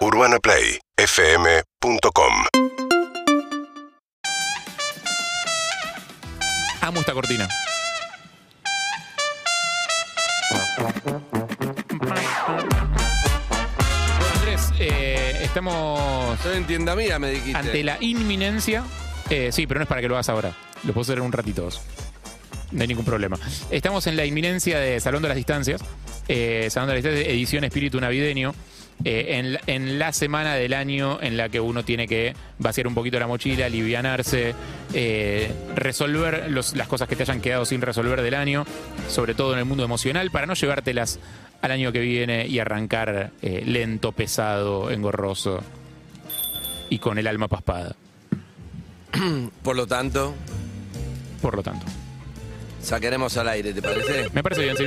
UrbanaPlayFM.com Amo esta cortina. Bueno, Andrés, eh, estamos Estoy en tienda mía, me dijiste. ante la inminencia. Eh, sí, pero no es para que lo hagas ahora. Lo puedo hacer en un ratito. vos. No hay ningún problema. Estamos en la inminencia de Salón de las Distancias. eh, Salón de las Distancias, edición espíritu navideño. Eh, en, la- en la semana del año en la que uno tiene que vaciar un poquito la mochila, alivianarse, eh, resolver los- las cosas que te hayan quedado sin resolver del año, sobre todo en el mundo emocional, para no llevártelas al año que viene y arrancar eh, lento, pesado, engorroso y con el alma paspada. Por lo tanto, Por lo tanto, sacaremos al aire, ¿te parece? me parece bien, sí.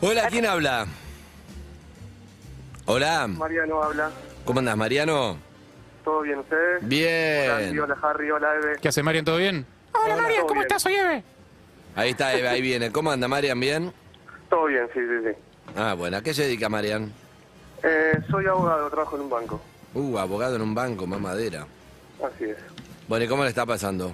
Hola, ¿quién habla? Hola, Mariano habla. ¿cómo andás, Mariano? ¿Todo bien ustedes? Hola, Bien. Andy, hola Harry, hola Eve. ¿Qué hace Marian? ¿Todo bien? Hola, Hola, Marian, todo ¿cómo bien. estás? Soy Eve. Ahí está Eva, ahí viene. ¿Cómo anda, Marian? ¿Bien? Todo bien, sí, sí, sí. Ah, bueno, ¿a qué se dedica, Marian? Eh, soy abogado, trabajo en un banco. Uh, abogado en un banco, mamadera. Así es. Bueno, ¿y cómo le está pasando?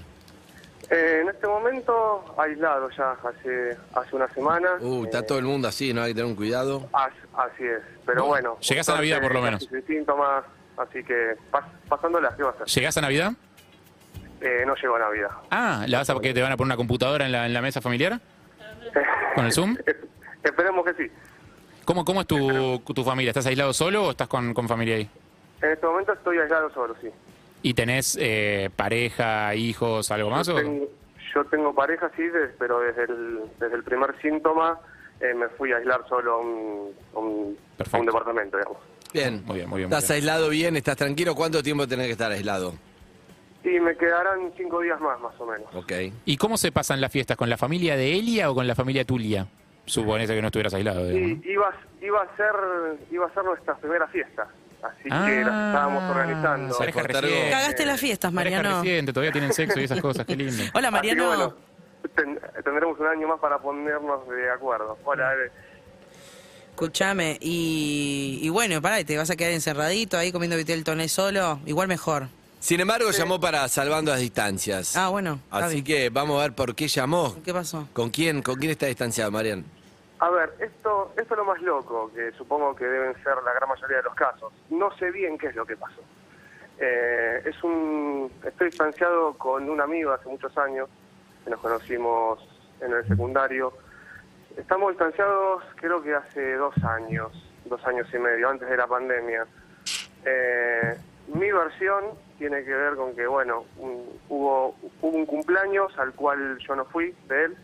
Eh, en este momento, aislado ya hace hace una semana. Uh, está Eh, todo el mundo así, ¿no? Hay que tener un cuidado. as- así es. Pero bueno. Llegás a Navidad, por lo menos. síntomas, así que pas- pasándolas, ¿qué va a hacer? ¿Llegás a Navidad? Eh, no llego a Navidad. Ah, ¿la vas a porque te van a poner una computadora en la, en la mesa familiar? ¿Con el Zoom? Esperemos que sí. ¿Cómo, cómo es tu, tu familia? ¿Estás aislado solo o estás con, con familia ahí? En este momento estoy aislado solo, sí. ¿Y tenés eh, pareja, hijos, algo más? Yo o- tengo, yo tengo pareja, sí, des- pero desde el, desde el primer síntoma eh, me fui a aislar solo a un, a un, a Perfecto. un departamento, digamos. Bien. Muy bien, muy bien, muy ¿Estás bien. aislado bien? ¿Estás tranquilo? ¿Cuánto tiempo tenés que estar aislado? Y me quedarán cinco días más, más o menos. Ok. ¿Y cómo se pasan las fiestas? ¿Con la familia de Elia o con la familia Tulia? Suponés que no estuvieras aislado. digamos, Y iba, iba a ser iba a ser nuestra primera fiesta, así que las Ah, estábamos organizando. Cagaste las fiestas, Mariano. reciente, todavía tienen sexo y esas cosas, qué lindo. Hola, Mariano. bueno, ten- tendremos un año más para ponernos de acuerdo. Hola, Eve. Escúchame. Y, y bueno, pará, ¿te vas a quedar encerradito ahí comiendo vitel toné solo? Igual mejor. Sin embargo, llamó para Salvando las Distancias. Ah, bueno. Así bien. que vamos a ver por qué llamó. ¿Qué pasó? ¿Con quién, con quién está distanciado, Marian? A ver, esto, esto es lo más loco, que supongo que deben ser la gran mayoría de los casos. No sé bien qué es lo que pasó. Eh, es un, estoy distanciado con un amigo hace muchos años, que nos conocimos en el secundario. Estamos distanciados creo que hace dos años, dos años y medio, antes de la pandemia. Eh, mi versión tiene que ver con que, bueno, un- hubo, hubo un cumpleaños al cual yo no fui de él,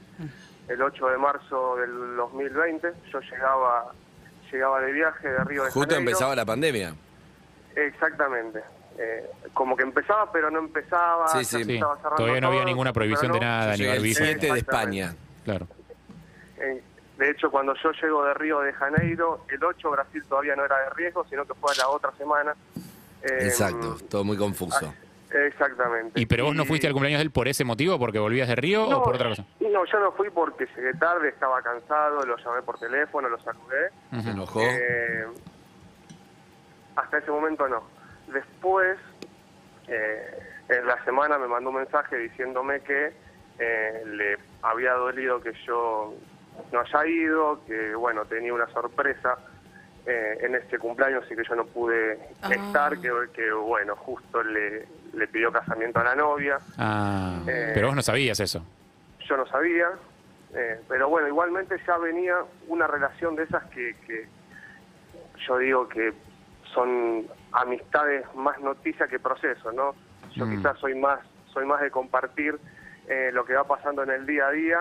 el 8 de marzo del 2020. Yo llegaba llegaba de viaje de Río de Justo Janeiro. empezaba la pandemia. Exactamente. Eh, como que empezaba, pero no empezaba. Sí, sí. Sí, todavía no había todo, ninguna prohibición de nada, ni el barbijo. 7 de. España. Claro. Eh, de hecho, cuando yo llego de Río de Janeiro, el 8 Brasil todavía no era de riesgo, sino que fue a la otra semana. Eh, Exacto, todo muy confuso. Exactamente. ¿Y pero vos no fuiste al cumpleaños de él por ese motivo, porque volvías de Río No, o por otra cosa? No, yo no fui porque llegué tarde, estaba cansado, lo llamé por teléfono, lo saludé. Se enojó. Eh, hasta ese momento no. Después, eh, en la semana me mandó un mensaje diciéndome que eh, le había dolido que yo no haya ido, que bueno, tenía una sorpresa eh, en este cumpleaños y que yo no pude Ah. estar, que, que bueno, justo le, le pidió casamiento a la novia. Ah, Eh, pero vos no sabías eso. yo no sabía, eh, pero bueno, igualmente ya venía una relación de esas que, que yo digo que son amistades más noticia que proceso, ¿no? Yo Mm. quizás soy más, soy más de compartir eh, lo que va pasando en el día a día.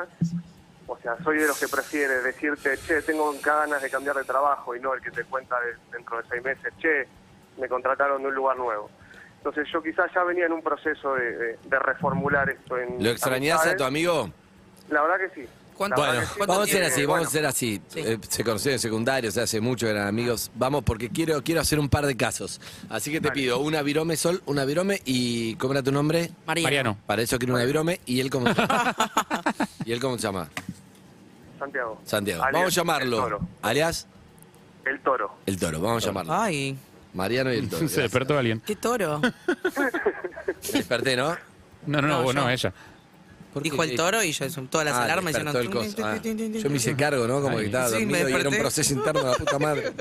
O sea, soy de los que prefiere decirte, che, tengo ganas de cambiar de trabajo y no el que te cuenta de- dentro de seis meses, che, me contrataron de un lugar nuevo. Entonces yo quizás ya venía en un proceso de, de- de reformular esto en ¿Lo extrañás a tu amistades. amigo? La verdad que sí. ¿Cuánto- Bueno, que sí, ¿cuánto vamos a tiempo? así, Bueno, vamos a hacer así. Sí. Eh, se conocen en secundario, o sea, hace mucho que eran amigos. Vamos, porque quiero, quiero hacer un par de casos. Así que te Vale. pido una virome sol, una virome y ¿cómo era tu nombre? Mariano. Mariano. Para eso quiero una virome y él cómo se llama. ¿Y él cómo se llama? Santiago. Santiago. Alias vamos a El llamarlo. Toro. Alias El Toro. El Toro, vamos a llamarlo. Ay, Mariano y el toro. Se despertó alguien. ¿Qué toro? Me desperté, ¿no? No, no, no, No, vos no, yo. ella. ¿Por qué? Dijo el toro y yo son todas las Ah, alarmas despertó el coso. Ah, yo me hice cargo, ¿no? Como Ay. que estaba Sí, me dormido y era un desperté. proceso interno de la puta madre.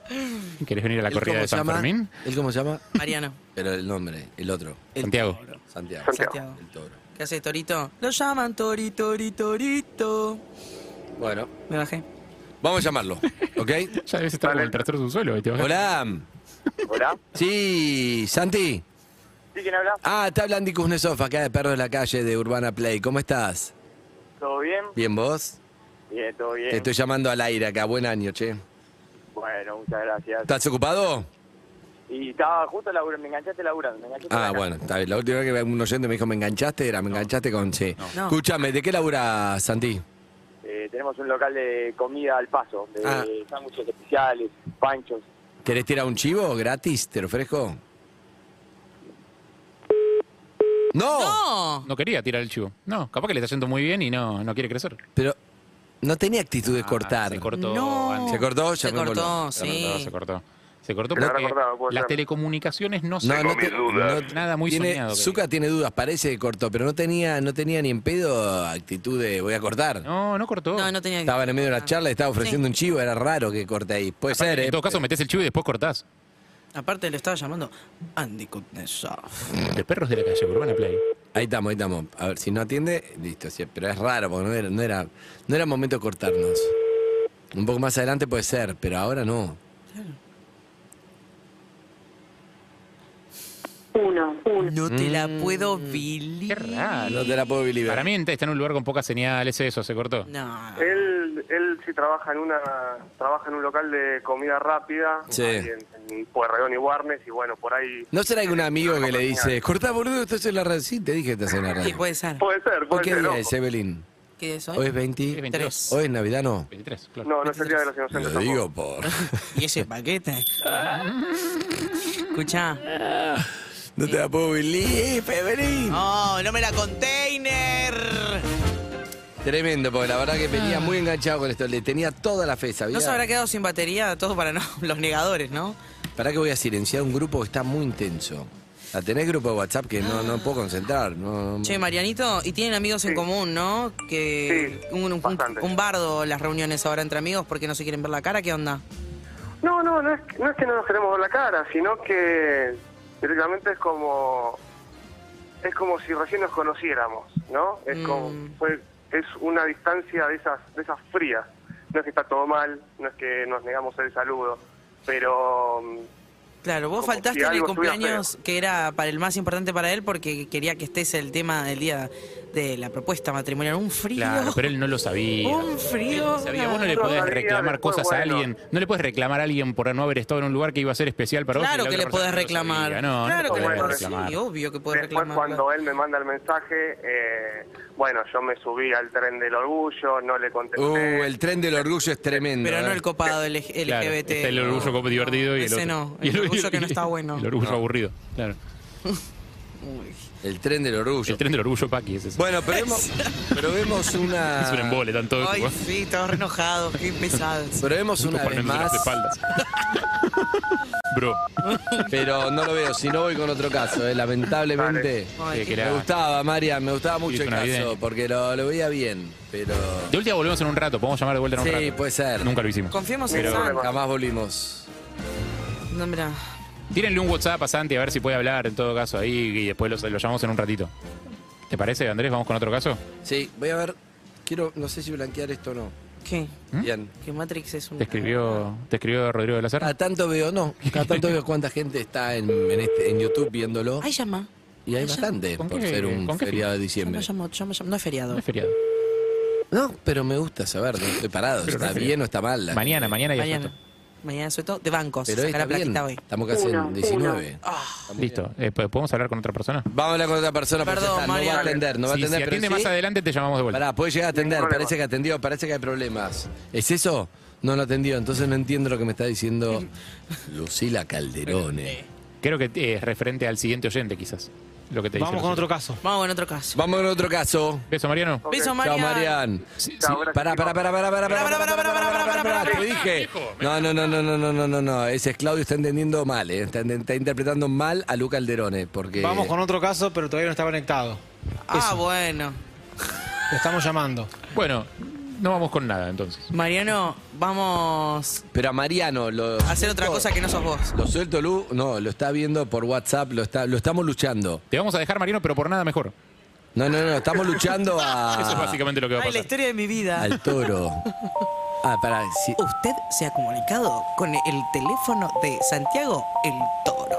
¿Querés venir a la ¿Él corrida cómo de San llama? Fermín? ¿Él cómo se llama? Mariano. Pero el nombre, el otro. el Santiago. toro. Santiago. Santiago. Santiago. El toro. ¿Qué hace Torito? Lo llaman Tori, Tori, Torito. Bueno, Me bajé. vamos a llamarlo, ¿ok? Ya debes estar como el trasero de un suelo. ¿viste? Hola. Hola. Sí, Santi. ¿Sí quién habla? Ah, te habla Andy Kuznetsov, acá de Perro de la Calle de Urbana Play. ¿Cómo estás? ¿Todo bien? ¿Bien vos? Bien, todo bien. Te estoy llamando al aire acá. Buen año, che. Bueno, muchas gracias. ¿Estás ocupado? Y estaba justo laburando, me enganchaste laburando. Me enganchaste Ah, acá. bueno, está bien. La última vez que un oyente me dijo, ¿me enganchaste? Era, ¿me enganchaste con sí. No. Escúchame, ¿de qué laburas, Santi? Eh, tenemos un local de comida al paso, de Ah. sándwiches especiales, panchos. ¿Querés tirar un chivo gratis? ¿Te lo ofrezco? ¡No! ¡No! No quería tirar el chivo. No, capaz que le está yendo muy bien y no, no quiere crecer. Pero no tenía actitud de Ah, cortar. Se cortó. No. ¿Se cortó? Se Llamémoslo. cortó, Se sí. cortó, se cortó. Se cortó Se habrá porque las ser. telecomunicaciones no se No, no, te- no- Nada muy tiene, soñado. Zucca tiene dudas, parece que cortó, pero no tenía, no tenía ni en pedo actitud de voy a cortar. No, no cortó. No, no tenía que... Estaba en el medio de la charla y estaba ofreciendo Sí. un chivo, era raro que corte ahí. Puede ser, ¿eh? En todo caso, metés el chivo y después cortás. Aparte le estaba llamando Andy Kuznetsov. De perros de la calle, Urbana Play. Ahí estamos, ahí estamos. A ver, si no atiende, listo. sí, pero es raro, porque no era, no era, no era momento de cortarnos. Un poco más adelante puede ser, pero ahora no. Uno, uno. No te la Mm. puedo Billy. Qué raro. No te la puedo biliver. Para mí está en un lugar con pocas señales, eso, se cortó. No. Él, él sí trabaja en una trabaja en un local de comida rápida Sí. ahí en, en Pueyrredón y Warnes y bueno, por ahí... ¿No será algún amigo que le dice, cortá boludo, estás en la red? Sí, te dije que estás en la Sí, puede ser. Puede ser, ¿Hoy puede qué ser. día ojo. es, Evelyn? ¿Qué es Hoy hoy? es 20... Es 22. ¿Hoy es Navidad no? 23, claro. No, no es el Día de los Inocentes Lo digo por... ¿Y ese paquete? Escucha. No te la puedo biliver, Evelyn. ¡Oh, no me la container! Tremendo, porque la verdad que venía muy enganchado con esto. Le tenía toda la fe, ¿sabía? No se habrá quedado sin batería, todo para no, los negadores, ¿no? Para que voy a silenciar un grupo que está muy intenso. ¿La tenés grupo de WhatsApp que no, no puedo concentrar? No, no- Che, Marianito, y tienen amigos en Sí. común, ¿no? Que Sí, un, un- bastante. un bardo las reuniones ahora entre amigos porque no se quieren ver la cara, ¿qué onda? No, no, no es, no es que no nos queremos ver la cara, sino que directamente es como es como si recién nos conociéramos, ¿no? Es Mm. como fue es una distancia de esas de esas frías. No es que está todo mal, no es que nos negamos el saludo, pero mm, Claro, vos Como faltaste si en el cumpleaños que era para el más importante para él porque quería que estés el tema del día de la propuesta matrimonial. Un frío. Claro, pero él no lo sabía. Un frío. Sabía. Vos no le podés reclamar después, cosas a alguien. No le podés reclamar a alguien por no haber estado en un lugar que iba a ser especial para vos. Claro y la que le podés reclamar. No, claro no que le podés reclamar. Sí, obvio que podés después reclamar. cuando él me manda el mensaje, eh, bueno, yo me subí al tren del orgullo, no le contesté. Uh, el tren del orgullo es tremendo. Pero no ¿eh? el copado del Claro, LGBT. está el orgullo como divertido y el Ese otro. no, Y el orgullo que no está bueno. El orgullo No. aburrido, claro. El tren del orgullo. El tren del orgullo Paqui es ese. Bueno, pero vemos, pero vemos una. Es un embole, tanto. Ay, sí, todos re enojados, qué pesados. Pero vemos una vez más. espaldas. Bro. Pero no lo veo, si no voy con otro caso, eh, lamentablemente. Ay, Me gustaba, María, me gustaba mucho el caso, porque lo, lo veía bien, pero. De última volvemos en un rato. Podemos llamar de vuelta en un Sí, rato. puede ser. Nunca lo hicimos. Confiemos en Pero- San. Jamás volvimos. No, mira. Tírenle un WhatsApp a Santi a ver si puede hablar en todo caso ahí y después lo, lo llamamos en un ratito. ¿Te parece, Andrés? ¿Vamos con otro caso? Sí, voy a ver. Quiero, no sé si blanquear esto o no. ¿Qué? ¿Mm? Bien. Que Matrix es un. ¿Te escribió, te escribió Rodrigo de la Serna? Cada tanto veo, no, cada tanto veo cuánta gente está en, en, este- en YouTube viéndolo. Ay, llama. Y hay Ay, ya. bastante ¿Con por qué- ser un feriado de diciembre. llama, llama, llama. No es feriado. No es feriado. No, pero me gusta saber, no estoy parado. Pero no ¿Está es bien o está mal? la Mañana, gente. mañana Mañana. Mañana suelto de bancos. Pero Saca la está bien. plaquita hoy. Estamos casi Uno, en 19. Ah, Listo. Eh, ¿Podemos hablar con otra persona? Vamos a hablar con otra persona, porque Perdón, ya está, no va a atender, no va a Si- atender. si pero atiende sí- más adelante, te llamamos de vuelta. Pará, puede llegar a atender, parece que atendió, parece que hay problemas. ¿Es eso? No lo atendió, entonces no entiendo lo que me está diciendo Lucila Calderone. Creo que eh, es referente al siguiente oyente, quizás. Lo que te dice. Vamos con otro caso. Vamos con otro caso. Vamos con otro caso. Beso, Mariano. Ok. Beso, Chao, Marian. Marian. Sí, Chao, sí. gracias, Pará, pará, pará, pará, pará, pará, Pará, pará, pará, pará, pará, pará, pará, pará, te dije. No, no, no, no, no, no, no, no, no. Ese es Claudio está entendiendo mal, eh. está, está interpretando mal a Luca Alderone, porque... Vamos con otro caso, pero todavía no está conectado. Ah, bueno. Lo estamos llamando. Bueno, no vamos con nada entonces. Mariano, vamos Pero a Mariano lo... a hacer otra cosa que no sos vos. Lo suelto, Lu, no, lo está viendo por WhatsApp, lo, está, lo estamos luchando. Te vamos a dejar, Mariano, pero por nada mejor. No, no, no, estamos luchando a... Eso es básicamente lo que va a Ay, la pasar. historia de mi vida. Al toro. Ah, pará, sí. Usted se ha comunicado con el teléfono de Santiago el Toro.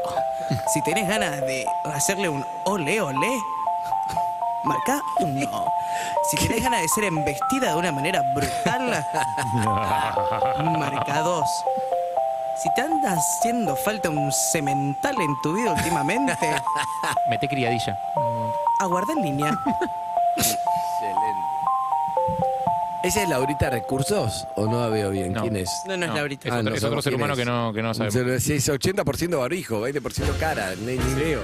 Si tenés ganas de hacerle un ole ole, marca uno. Si tenés ganas de ser embestida de una manera brutal, marca dos. Si te anda haciendo falta un cemental en tu vida últimamente, Mete criadilla. aguarda en línea. Excelente. ¿Esa es Laurita Recursos o no la veo bien? No. ¿Quién es? No, no es Laurita. Es Ah, otro, no es sabemos otro ser quién humano es. que no, que no sabemos. Sí, es 80% barbijo, 20% cara, ni, ni veo.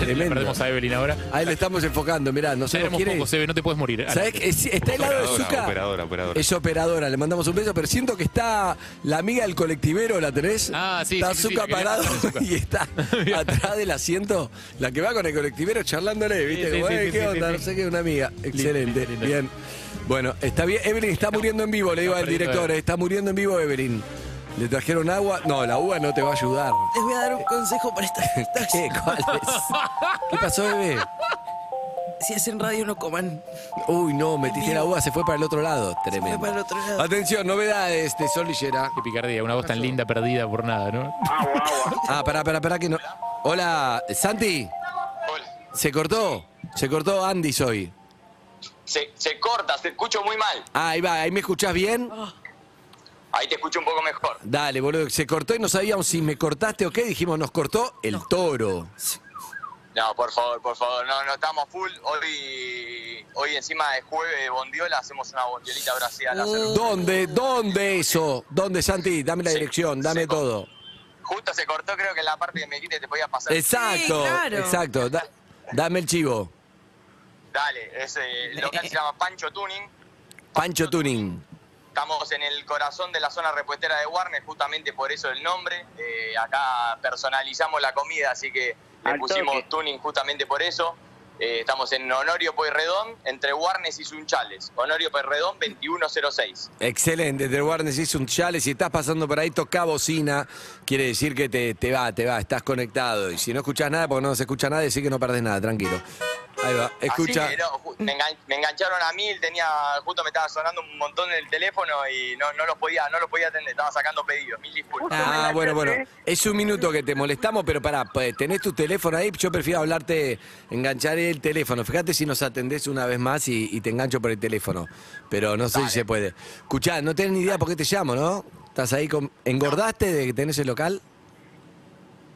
Tremendo. Perdemos a Evelyn ahora. Ahí le estamos enfocando, mirá, no pocos, es. Eve, no te puedes morir. ¿Sabés que es- está al lado de Zucca? operadora, operadora. Es operadora, le mandamos un beso, pero siento que está la amiga del colectivero, ¿la tenés? Ah, sí, Está sí, sí, Zucca que parado y está atrás del asiento, la que va con el colectivero charlándole, ¿viste? Sí, sí, Como, sí, "Eh, sí, ¿Qué sí, onda? sí, No sí. sé qué, una amiga. Excelente, lindo. bien. Bueno, está bien. Evelyn está muriendo en vivo, le digo al director, Evelyn. está muriendo en vivo Evelyn. ¿Le trajeron agua? No, la uva no te va a ayudar. Les voy a dar un consejo para estas fiestas. ¿Qué? ¿Cuál es? ¿Qué pasó, bebé? Si hacen radio, no coman. Uy, no, metiste la uva, se fue para el otro lado. fue Tremendo. para el otro lado. Atención, novedades de Sol Lillera. Qué picardía, una voz tan linda perdida por nada, ¿no? Agua, agua. Ah, pará, pará, pará que no. Hola, Santi. ¿Se cortó? Se cortó Andy hoy. Se, se corta, te escucho muy mal. Ah, ahí va, ahí me escuchás bien. Ahí te escucho un poco mejor. Dale, boludo, se cortó y no sabíamos si me cortaste o qué. Dijimos, nos cortó el toro. No, por favor, por favor, no, no estamos full. Hoy, hoy encima de jueves de bondiola, hacemos una bondiolita brasilera. al hacer- ¿Dónde? ¿Dónde eso? ¿Dónde, Santi? Dame la Sí, dirección, dame todo. Justo se cortó, creo que en la parte que me dijiste te podía pasar. Exacto, Sí, claro. exacto. Da- dame el chivo. Dale, ese el local se llama Pancho Tuning. Pancho Tuning. Estamos en el corazón de la zona repuestera de Warner, justamente por eso el nombre. Eh, acá personalizamos la comida, así que le Al pusimos toque. tuning justamente por eso. Eh, estamos en Honorio Pueyrredón, entre Warnes y Sunchales. Honorio Pueyrredón 2106. Excelente, The Warnes hizo un chale. Si estás pasando por ahí, toca bocina. Quiere decir que te, te va, te va, estás conectado. Y si no escuchas nada, porque no se escucha nada, decir que no perdés nada, tranquilo. Ahí va, escucha. Así que no, ju- me, engan- me engancharon a mí, tenía, justo me estaba sonando un montón en el teléfono y no, no los podía, no los podía atender, estaba sacando pedidos, mil disculpas. Ah, bueno, bueno. Es un minuto que te molestamos, pero pará, pues, tenés tu teléfono ahí. Yo prefiero hablarte, enganchar el teléfono. Fíjate si nos atendés una vez más y, y te engancho por el teléfono. Pero no sé si se puede. Escuchá, no tenés ni idea por qué te llamo, ¿no? ¿Estás ahí con. ¿Engordaste de que tenés el local?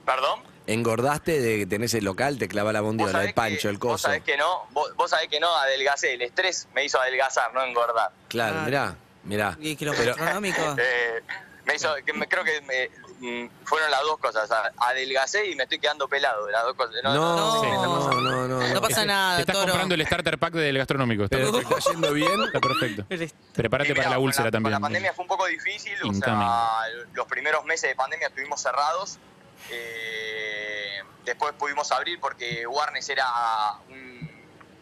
¿Perdón? ¿Engordaste de que tenés el local? Te clava la Vos bondiola, el pancho, que- el Vos coso. sabés que no, vos, vos sabés que no, adelgacé, el estrés me hizo adelgazar, no engordar. Claro, Ah. mirá, mirá. Y que lo Pero- gastronómico. Eh, me hizo, que me- creo que me- mm, fueron las dos cosas, adelgacé y me estoy quedando pelado, las dos cosas. No, no, no, está pasando. no, no. No pasa nada, Te estás Toro. comprando el starter pack del gastronómico. Está Pero está yendo bien. Está perfecto. Prepárate Sí, para la úlcera con también. la pandemia fue un poco difícil, o sea, los primeros meses de pandemia estuvimos cerrados. eh, después pudimos abrir porque Warnes era un,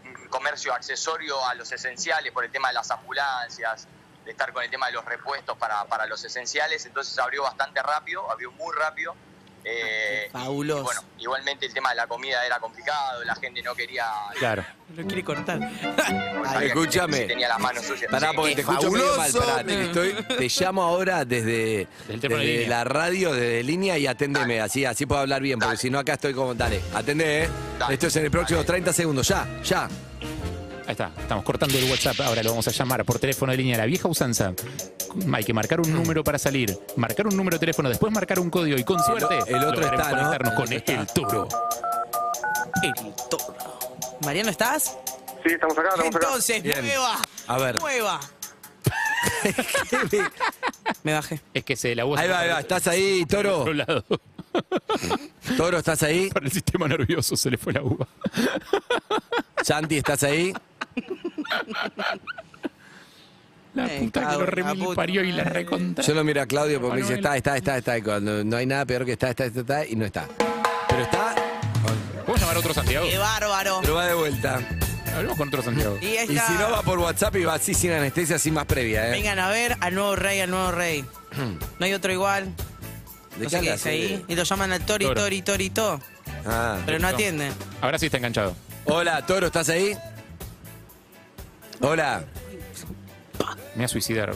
un comercio accesorio a los esenciales por el tema de las ambulancias, de estar con el tema de los repuestos para, para los esenciales. Entonces abrió bastante rápido, abrió muy rápido. Eh, Fabuloso. y bueno, igualmente el tema de la comida era complicado, la gente no quería. Claro. Lo quiere cortar. sabía que Escúchame. Tenía las manos sucias. Pará, porque te ¡Qué escucho medio mal. Pará, te, estoy- te llamo ahora desde, desde la radio, desde línea y atendeme. Así, así puedo hablar bien, porque Dale. si no acá estoy como. Dale, atendé, ¿eh? Dale. Esto es en el próximo 30 segundos. Ya, ya. Ahí está. Estamos cortando el WhatsApp. Ahora lo vamos a llamar por teléfono de línea. La vieja usanza. Hay que marcar un número para salir. Marcar un número de teléfono, después marcar un código y con suerte el otro está, ¿no? conectarnos El con el toro. El toro. Mariano, ¿estás? Sí, estamos acá, estamos acá. Entonces, mueva. A ver. Mueva. Me bajé. Es que se la voz Ahí va, ahí va. ¿Estás ahí, toro? otro lado. Toro, ¿estás ahí? Para el sistema nervioso se le fue la uva. Santi, ¿estás ahí? La Me puta que lo remil puta parió y la recontra. Yo lo miro a Claudio porque me dice, está, está, está, está. Cuando no hay nada peor que está, está, está, está, y no está. Pero está, ¿Podemos llamar a otro Santiago? ¡Qué bárbaro! pero va de vuelta. Hablemos con otro Santiago. Y Y si no va por WhatsApp y va así sin anestesia, así más previa, ¿eh? Vengan a ver al nuevo rey, al nuevo rey. No hay otro igual. ¿De No sé qué hablas, dice ahí. eh? Y lo llaman al Tori, Toro. Tori, Tori, To. Ah. Pero no atiende. Ahora sí está enganchado. Hola, Toro, ¿estás ahí? Hola. Me voy a suicidar.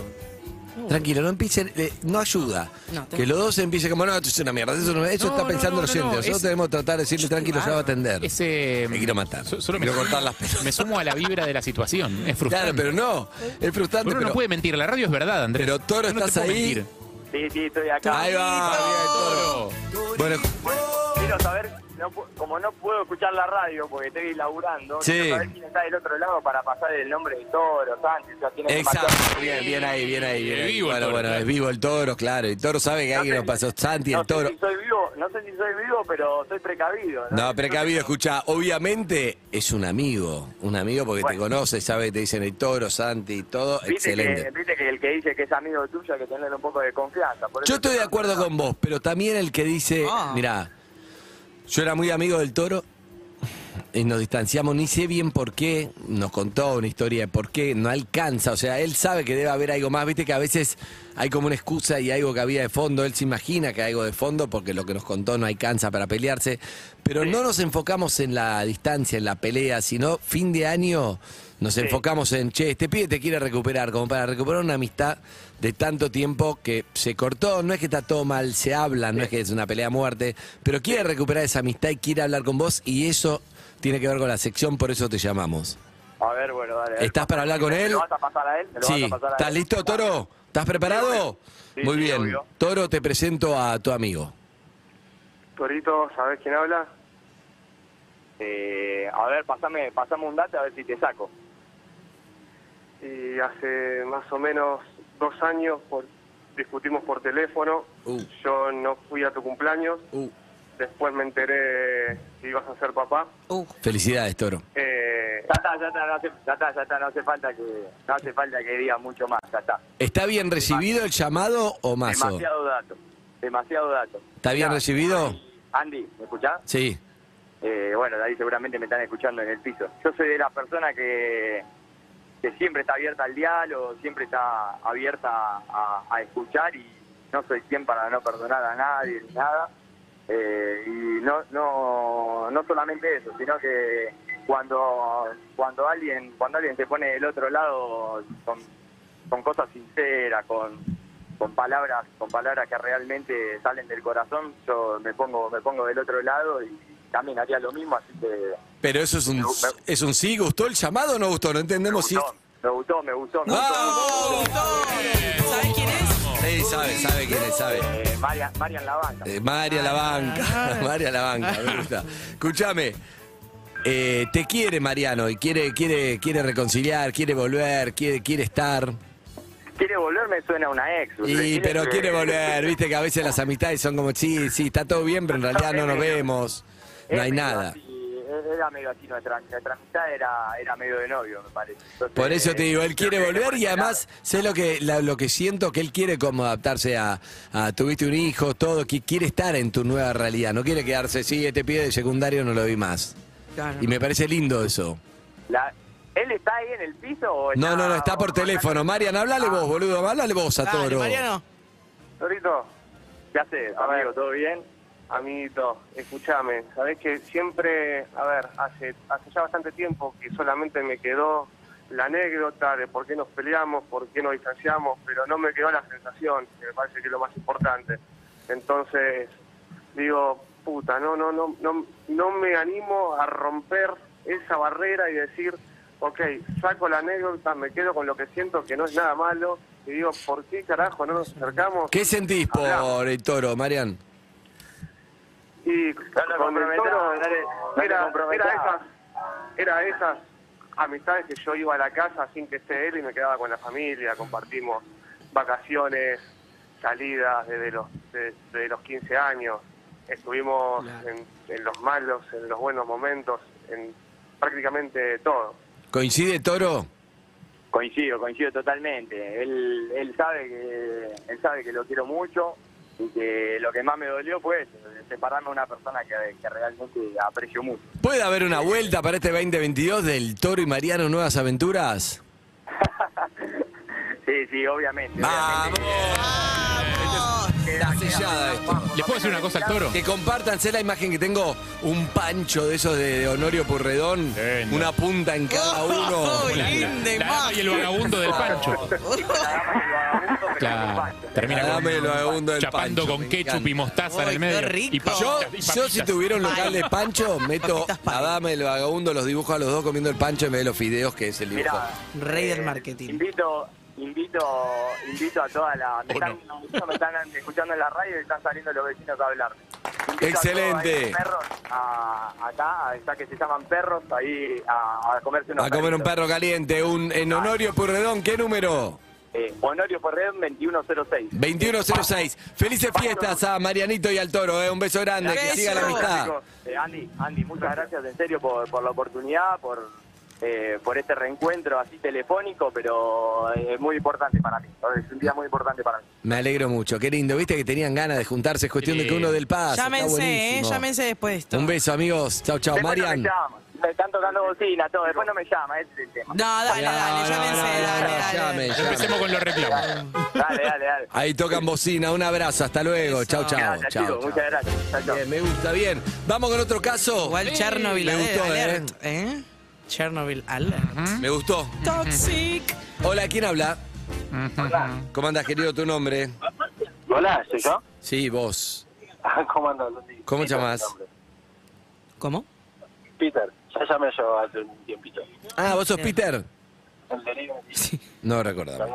Tranquilo, no empiecen, eh, no ayuda. No, que los dos empiecen como, no, esto es una mierda, eso, no- eso No, está no, pensando no, no, Nosotros es- que tratar de decirle tranquilo, ya va a atender. Ese. Me quiero matar. so- solo me Quiero cortar las pelotas. Me sumo a la vibra de la situación. Es frustrante. Claro, pero no, es frustrante, Uno pero... no puede mentir. La radio es verdad, Andrés. Pero, Toro, no te ¿estás ahí? mentir. Sí, sí, estoy acá. Ahí va, bien, Toro. Toro. Bueno, Quiero saber, no como no puedo escuchar la radio porque estoy laburando, Sí. quiero saber quién está del otro lado para pasar el nombre de Toro, Sánchez, o sea, tiene exacto, demasiado- bien, bien ahí, bien ahí. Bien ahí. vivo el bueno, Toro, bueno, claro. es vivo el Toro, claro. Y Toro sabe que No alguien sé- nos pasó Santi, no el Toro. Sé si soy vivo, no sé si soy vivo, pero soy precavido. No, precavido, escucha, obviamente es un amigo, un amigo porque te conoce, sabe, te dicen el Toro, Santi, todo, Viste excelente. que, viste que el que dice que es amigo tuyo hay que tenerle un poco de confianza. por eso Yo estoy de acuerdo con vos, pero también el que dice, Ah. mirá, yo era muy amigo del toro y nos distanciamos, ni sé bien por qué, nos contó una historia de por qué, no alcanza, o sea, él sabe que debe haber algo más, viste que a veces hay como una excusa y algo que había de fondo, él se imagina que hay algo de fondo porque lo que nos contó no alcanza para pelearse, pero no nos enfocamos en la distancia, en la pelea, sino fin de año nos enfocamos en, che, este pibe te quiere recuperar, como para recuperar una amistad de tanto tiempo que se cortó, no es que está todo mal, se habla, no es que es una pelea a muerte, pero quiere recuperar esa amistad y quiere hablar con vos y eso tiene que ver con la sección, por eso te llamamos. A ver, bueno, dale. dale. ¿Estás para hablar con ¿Me él? lo vas a pasar a él? ¿Me lo Sí, vas a pasar a ¿estás él? listo, Toro? ¿Estás preparado? Sí, Muy sí, bien. obvio. Toro, te presento a tu amigo. Torito, ¿sabés quién habla? Eh, a ver, pasame, pasame un dato a ver si te saco. Y hace más o menos dos años por- discutimos por teléfono. Uh. Yo no fui a tu cumpleaños. Uh, Después me enteré que ibas a ser papá. Uh, felicidades, Toro. Eh, Ya está, ya está, no hace, ya está, ya está, no hace falta que, no hace falta que diga mucho más, ya está. ¿Está bien recibido el llamado o mazo? Demasiado dato, demasiado dato. ¿Está bien recibido? Andy, ¿me escuchás? Sí. Eh, bueno, de ahí seguramente me están escuchando en el piso. Yo soy de la persona que, que siempre está abierta al diálogo, siempre está abierta a, a escuchar y no soy quien para no perdonar a nadie ni nada. Eh, y no, no, no solamente eso, sino que cuando, cuando alguien, cuando alguien se pone del otro lado con, con cosas sinceras, con, con palabras, con palabras que realmente salen del corazón, yo me pongo, me pongo del otro lado y también haría lo mismo, así que Pero eso es un, es un sí. ¿Gustó el llamado o no gustó? No me entendemos si... gustó, me gustó, me gustó, me gustó. ¡Vamos! ¿Sabes quién es? Sí, sabe, sabe quién es, sabe. Eh, Marian, Marian La Banca. Eh, María la banca, María la banca, me gusta. Escúchame, eh, te quiere Mariano y quiere, quiere, quiere reconciliar, quiere volver, quiere, quiere estar. Quiere volver, me suena a una ex. Y, pero que- quiere volver, viste que a veces las amistades son como, sí, sí, está todo bien, pero en realidad no nos vemos, no hay nada. Era medio así nuestra, nuestra amistad era, era medio de novio, me parece. Entonces, Por eso te digo, él quiere volver y además sé lo que la- lo que siento que él quiere como adaptarse a, a tuviste un hijo, todo, que quiere estar en tu nueva realidad, no quiere quedarse, sí, este pie de secundario no lo vi más. Claro. Y me parece lindo eso. La- ¿Él está ahí en el piso o No, no, no, está por teléfono. Marian, háblale vos, boludo, háblale vos a Dale, Toro. Mariano. Torito, ¿Qué haces, amigo? ¿Todo bien? Amiguito, escúchame. Sabés que siempre, a ver, hace, hace ya bastante tiempo que solamente me quedó la anécdota de por qué nos peleamos, por qué nos distanciamos, pero no me quedó la sensación, que me parece que es lo más importante. Entonces, digo, puta, no, no, no, no, no me animo a romper esa barrera y decir, ok, saco la anécdota, me quedo con lo que siento que no es nada malo, y digo, ¿por qué carajo no nos acercamos? ¿Qué sentís Hablamos. por el Toro, Marian? Y te con el toro no te- no era, esas, era esas amistades que yo iba a la casa sin que esté él y me quedaba con la familia, compartimos vacaciones, salidas desde los, de- desde los 15 años. estuvimos en, en los malos, en los buenos momentos, en prácticamente todo. ¿Coincide, Toro? Coincido, coincido totalmente. Él, él sabe que él sabe que lo quiero mucho y que lo que más me dolió fue eso, separarme de una persona que, que realmente aprecio mucho. ¿Puede haber una vuelta para este 2022 del Toro y Mariano Nuevas Aventuras? Sí, sí, obviamente. ¡Vamos! obviamente. Está sellada esto. ¿Le puedo decir una cosa al toro? Que compartanse la imagen que tengo, un pancho de esos de Honorio Purredón, Lindo. una punta en cada uno. Oh, La- la- linda la dama y el imagen. vagabundo del pancho. La Claro. con pancho. Termina La con- dama y el vagabundo del chapando pancho, con me ketchup encanta. y mostaza en el qué medio. rico. Y papitas, Yo, y yo si papitas. tuviera un local de pancho, meto la dama y el vagabundo, los dibujo a los dos comiendo el pancho en vez de los fideos, que es el dibujo. Mira, Rey del eh, marketing. Invito, invito, invito a toda la. Me ¿O están, me están escuchando en la radio y están saliendo los vecinos a hablarme. Invito Excelente. A perros a- acá, está que se llaman perros, ahí a, a comerse unos A comer un perro caliente, un en Honorio Purredón, ¿qué número? Eh, Honorio Porredón 2106. 2106. Felices fiestas a Marianito y al Toro, eh. un beso grande, que siga la amistad. Eh, Andy, Andy, muchas gracias en serio por, por la oportunidad, por, eh, por este reencuentro así telefónico, pero eh, es muy importante para mí. Es un día muy importante para mí. Me alegro mucho, qué lindo, viste que tenían ganas de juntarse, es cuestión de que uno del paz. Llámense, ¿eh? Llámense después de esto. Un beso, amigos. Chau, chau. Después no Marian. me llama. Me están tocando bocina, todo. Después no me llama, ese es el tema. No, dale, No, dale, no, llámense, no, no, dale, no, dale. llame, llame. Empecemos con los reclamos. Dale, dale, dale. Ahí tocan bocina, un abrazo, hasta luego. Eso. Chau, chau. Gracias, chau. Muchas gracias. Bien, me gusta, bien. Vamos con otro caso. Igual Chernobyl Me gustó, alert, ¿eh? Chernobyl alert. Me gustó. Toxic. Hola, ¿quién habla? ¿Cómo andas, querido, tu nombre? Hola, ¿soy yo? Sí, vos. ¿Cómo andas? ¿Cómo te nombre. ¿Cómo? Peter, ya llamé yo hace un tiempito. Ah, ¿vos sos Peter? El No recordaba.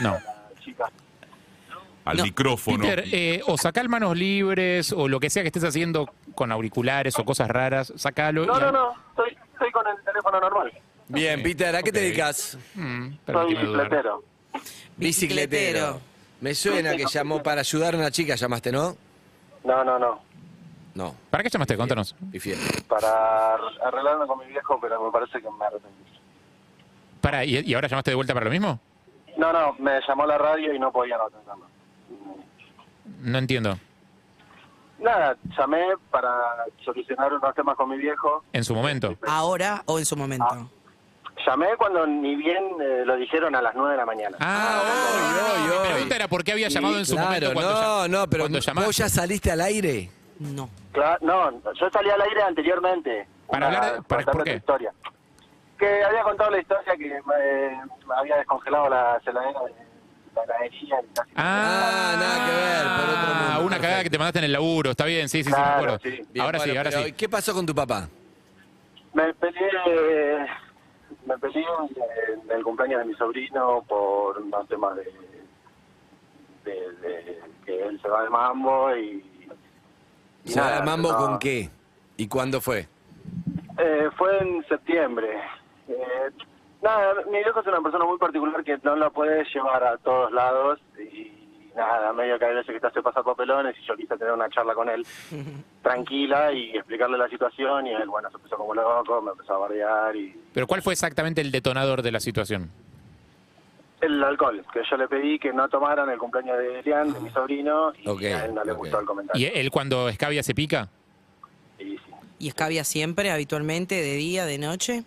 No. la chica. Al No. micrófono. Peter, eh, o sacá el manos libres o lo que sea que estés haciendo con auriculares o cosas raras, sacalo. No, y- no, no, estoy, estoy con el teléfono normal. Bien, Peter, ¿a qué te dedicas? Mm, Soy bicicletero. Bicicletero. Me suena que llamó para ayudar a una chica, llamaste, ¿no? No, no, no. No, ¿Para qué llamaste? Contanos. Para arreglarme con mi viejo, pero me parece que me arrepentí. Para, ¿y, y ahora llamaste de vuelta para lo mismo? No, no, me llamó la radio y no podía no atenderlo. No entiendo. Nada, llamé para solucionar unos temas con mi viejo. En su momento. ¿Ahora o en su momento? Ah. Llamé cuando ni bien eh, lo dijeron a las 9 de la mañana. Ah, Ay, ay, mi pregunta era por qué había llamado en su momento Claro, cuando no, llam- no, pero cuando llamaste. vos ya saliste al aire. No. Claro, no, yo salí al aire anteriormente. Para Una- hablar de- para- ¿por qué? historia. Que había contado la historia que eh, había descongelado la heladera de la heladería. y casi- Ah, Ah, nada que ver, por otro mundo, Una cagada que te mandaste en el laburo, está bien, sí, sí, sí, me Claro, acuerdo. sí. Bien, ahora sí, bueno, ahora pero, sí. ¿Qué pasó con tu papá? Me peleé, me peleé en el cumpleaños de mi sobrino por unos temas de, de, de que él se va de mambo y... y ¿Se va nada, de mambo no. con qué? ¿Y cuándo fue? Eh, fue en septiembre. Eh, nada, mi viejo es una persona muy particular que no la puede llevar a todos lados y nada, medio que hay veces que te hace pasar papelones y yo quise tener una charla con él tranquila y explicarle la situación y él, bueno, se puso como loco, me empezó a bardear y Pero ¿cuál fue exactamente el detonador de la situación? el alcohol, que yo le pedí que no tomaran el cumpleaños de Elian, de mi sobrino, y a él no le gustó el ¿Y comentario. él cuando escabia se pica? Y sí. ¿Y escabia siempre, habitualmente, de día, de noche?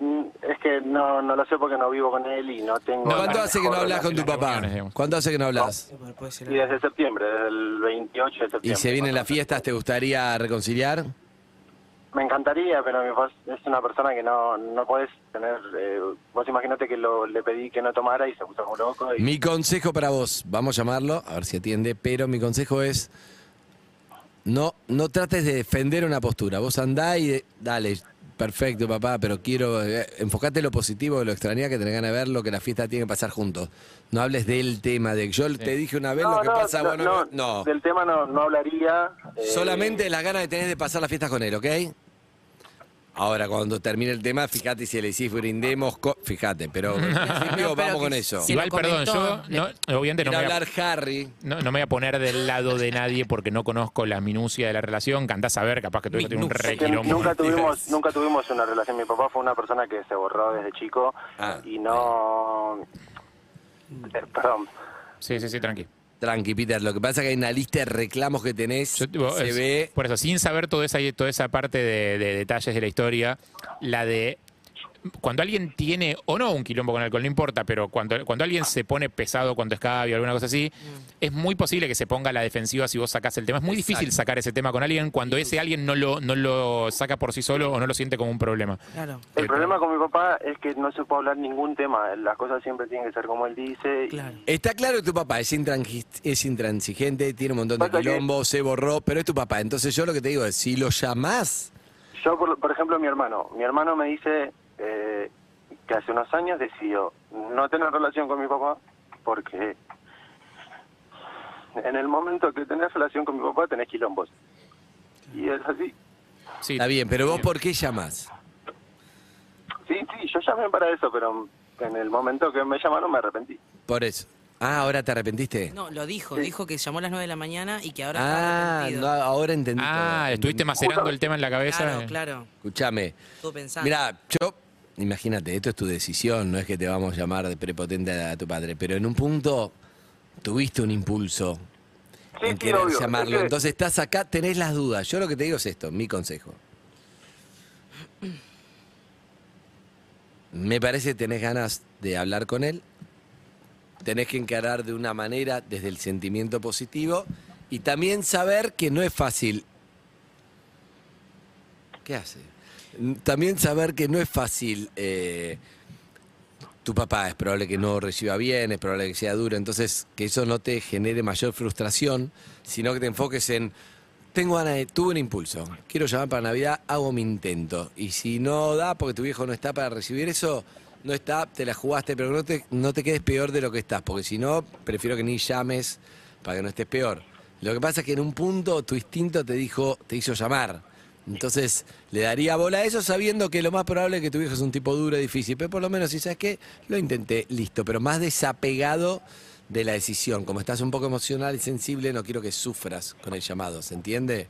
Es que no, no lo sé porque no vivo con él y no tengo... No, ¿Cuánto hace que no hablas con tu papá? ¿Cuánto hace que no hablas? Y desde septiembre, desde el 28 de septiembre. ¿Y se vienen las fiestas? ¿Te gustaría reconciliar? Me encantaría, pero mi papá es una persona que no, no puedes tener... eh, vos imaginate que lo, le pedí que no tomara y se puso como loco. Y, Mi consejo para vos, vamos a llamarlo, a ver si atiende, pero mi consejo es no, no trates de defender una postura. Vos andá y de- dale, perfecto papá, pero quiero, eh, enfocate en lo positivo, lo extraña que tenés ganas de verlo, que la fiesta tiene que pasar juntos. No hables del tema, de que yo te dije una vez lo que pasa, bueno, no, no. Del tema no, no hablaría. eh, Solamente las ganas que tenés de pasar la fiesta con él, ¿ok? Ahora, cuando termine el tema, fíjate si le decís brindemos, co- fíjate, pero en principio No, pero vamos que con eso. si- Igual, lo perdón, yo comentó, no, obviamente no Quiere me, voy a, hablar Harry. no, no me voy a poner del lado de nadie porque no conozco la minucia de la relación. Que andás a ver, capaz que tu hijo tiene un Minucia. Es que requilombo. nunca tuvimos nunca tuvimos una relación. Mi papá fue una persona que se borró desde chico Ah, y no... Eh, perdón. Sí, sí, sí, tranqui. Tranqui, Peter. Lo que pasa es que hay una lista de reclamos que tenés. Yo, tipo, se es- ve. Por eso, sin saber toda esa, toda esa parte de, de detalles de la historia, la de cuando alguien tiene, o no un quilombo con alcohol, no importa, pero cuando, cuando alguien se pone pesado, cuando escabia o alguna cosa así, es muy posible que se ponga a la defensiva si vos sacás el tema. Es muy difícil sacar ese tema con alguien cuando ese alguien no lo, no lo saca por sí solo o no lo siente como un problema. Claro, El Eh, problema con mi papá es que no se puede hablar ningún tema. Las cosas siempre tienen que ser como él dice. y-. Está claro que tu papá es, es intransigente, tiene un montón de que- quilombo, se borró, pero es tu papá. Entonces yo lo que te digo es, si lo llamás, Yo, por, por ejemplo, mi hermano. Mi hermano me dice eh, que hace unos años decidió no tener relación con mi papá porque en el momento que tenés relación con mi papá tenés quilombos. Y es así. Sí, está bien, pero vos ¿por qué llamás? Sí, sí, yo llamé para eso, pero en el momento que me llamaron me arrepentí. Por eso. Ah, ¿ahora te arrepentiste? No, lo dijo, dijo que llamó a las 9 de la mañana y que ahora ah, está no, ahora entendí. Ah, todo. estuviste macerando el tema en la cabeza. Claro, claro. Escúchame. Estuvo pensando. Mira, yo, imagínate, esto es tu decisión, no es que te vamos a llamar de prepotente a tu padre, pero en un punto tuviste un impulso Sí, en querer obvio. llamarlo. Es que- Entonces estás acá, tenés las dudas. Yo lo que te digo es esto, mi consejo. Me parece que tenés ganas de hablar con él, tenés que encarar de una manera desde el sentimiento positivo y también saber que no es fácil. ¿Qué hace? También saber que no es fácil. eh, tu papá es probable que no reciba bien, es probable que sea duro, entonces que eso no te genere mayor frustración, sino que te enfoques en, tengo ganas de, tuve un impulso, quiero llamar para Navidad, hago mi intento. Y si no da, porque tu viejo no está para recibir eso, no está, te la jugaste, pero no te, no te quedes peor de lo que estás, porque si no, prefiero que ni llames para que no estés peor. Lo que pasa es que en un punto tu instinto te dijo, te hizo llamar. Entonces, le daría bola a eso sabiendo que lo más probable es que tu viejo es un tipo duro y difícil. Pero por lo menos, si sabes qué, lo intenté, listo. Pero más desapegado de la decisión. Como estás un poco emocional y sensible, no quiero que sufras con el llamado, ¿se entiende?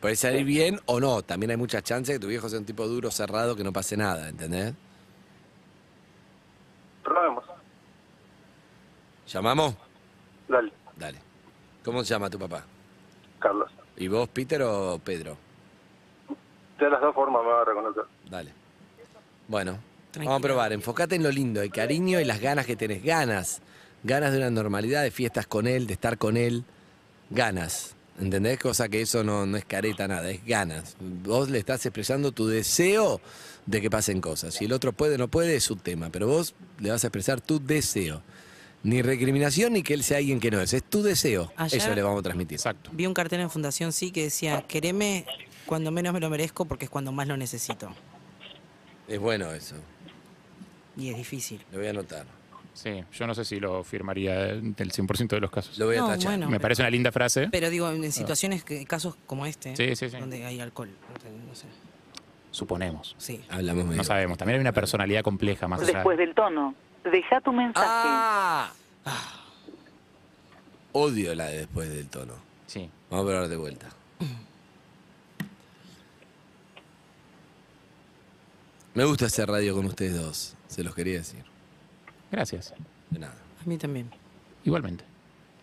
Puede salir bien o no. También hay muchas chances de que tu viejo sea un tipo duro, cerrado, que no pase nada, ¿entendés? Probemos. ¿Llamamos? Dale, Dale. ¿Cómo se llama tu papá? Carlos. ¿Y vos, Peter o Pedro? De las dos formas me va a reconocer. Dale. Bueno, Tranquilo. vamos a probar. Enfocate en lo lindo, el cariño y las ganas que tenés. Ganas. Ganas de una normalidad, de fiestas con él, de estar con él. Ganas. ¿Entendés? Cosa que eso no, no es careta nada, es ganas. Vos le estás expresando tu deseo de que pasen cosas. Si el otro puede o no puede, es su tema. Pero vos le vas a expresar tu deseo. Ni recriminación ni que él sea alguien que no es. Es tu deseo. Ayer- Eso le vamos a transmitir. Exacto. Vi un cartel en Fundación Sí que decía, quereme cuando menos me lo merezco porque es cuando más lo necesito. Es bueno eso. Y es difícil. Lo voy a anotar. Sí, yo no sé si lo firmaría del 100% de los casos. Lo voy a No, tachar. bueno. Me parece una linda frase. Pero digo, en situaciones, que, casos como este, Sí, sí, sí. donde hay alcohol. No sé. Suponemos. Sí. Hablamos medio. No sabemos. También hay una personalidad compleja más allá. Después del tono, deja tu mensaje. ¡Ah! Odio la de después del tono. Sí. Vamos a probar de vuelta. Me gusta hacer radio con ustedes dos, se los quería decir. Gracias. De nada. A mí también. Igualmente.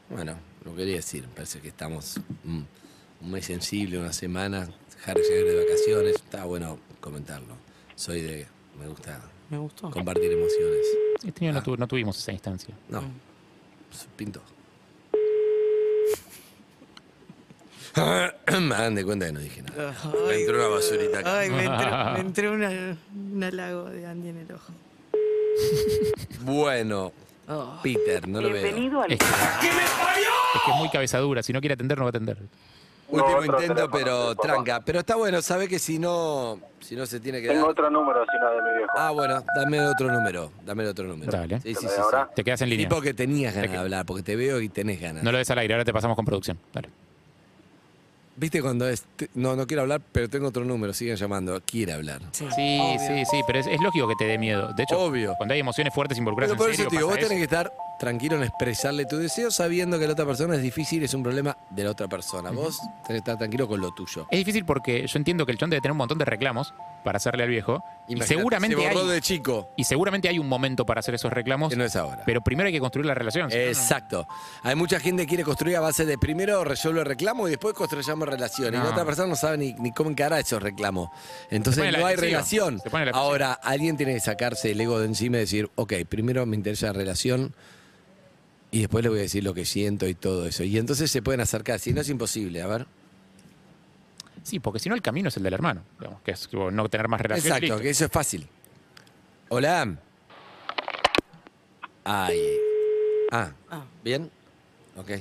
Bueno, lo quería decir. Me parece que estamos mm, un mes sensible, una semana. Harry llegar de vacaciones. Está bueno comentarlo. Soy de. Me gusta Me gustó. compartir emociones. Este año no, tu- no tuvimos esa instancia. No. Mm. Pinto. Hagan de cuenta que no dije nada. Me entró una basurita acá. Ay, me entró, me entró una, un halago de Andy en el ojo. Bueno, Oh. Peter, no lo veo. Bienvenido al Es que, es que es muy cabezadura. Si no quiere atender, no va a atender. Último No, otro intento, teléfono, pero tranca. Pero está bueno, sabe que si no, si no se tiene que Tengo dar. otro número, sino de mi viejo. Ah, bueno, dame otro número. Dame el otro número. Dale. Sí, sí, sí. ¿De sí. ahora? Te quedas en línea. Tipo que tenías ganas Te de hablar, porque te veo y tenés ganas. No lo des al aire, ahora te pasamos con producción. Dale. ¿Viste cuando es, te- no, no quiero hablar, pero tengo otro número, siguen llamando, quiere hablar. Sí, sí, sí, pero es, es lógico que te dé miedo. De hecho, Obvio. cuando hay emociones fuertes involucradas Pero por en eso serio, te digo, vos pasa tenés que estar tranquilo en expresarle tu deseo sabiendo que la otra persona es difícil, es un problema de la otra persona. Vos tenés que estar tranquilo con lo tuyo. Es difícil porque yo entiendo que el chon debe tener un montón de reclamos para hacerle al viejo. y seguramente se borró hay, de chico, y seguramente hay un momento para hacer esos reclamos. que no es ahora. Pero primero hay que construir la relación. Exacto. Hay mucha gente que quiere construir a base de primero resuelve el reclamo y después construyamos relación. Y la otra persona no sabe ni, ni cómo encarar esos reclamos. Entonces no hay relación. Ahora, alguien tiene que sacarse el ego de encima y decir, ok, primero me interesa la relación y después le voy a decir lo que siento y todo eso. Y entonces se pueden acercar. Si no es imposible, a ver. Sí, porque si no el camino es el del hermano. Digamos, que es tipo, no tener más relación. Exacto, listo. que eso es fácil. Hola. Ay. Ah, Ah. ¿bien? Ok.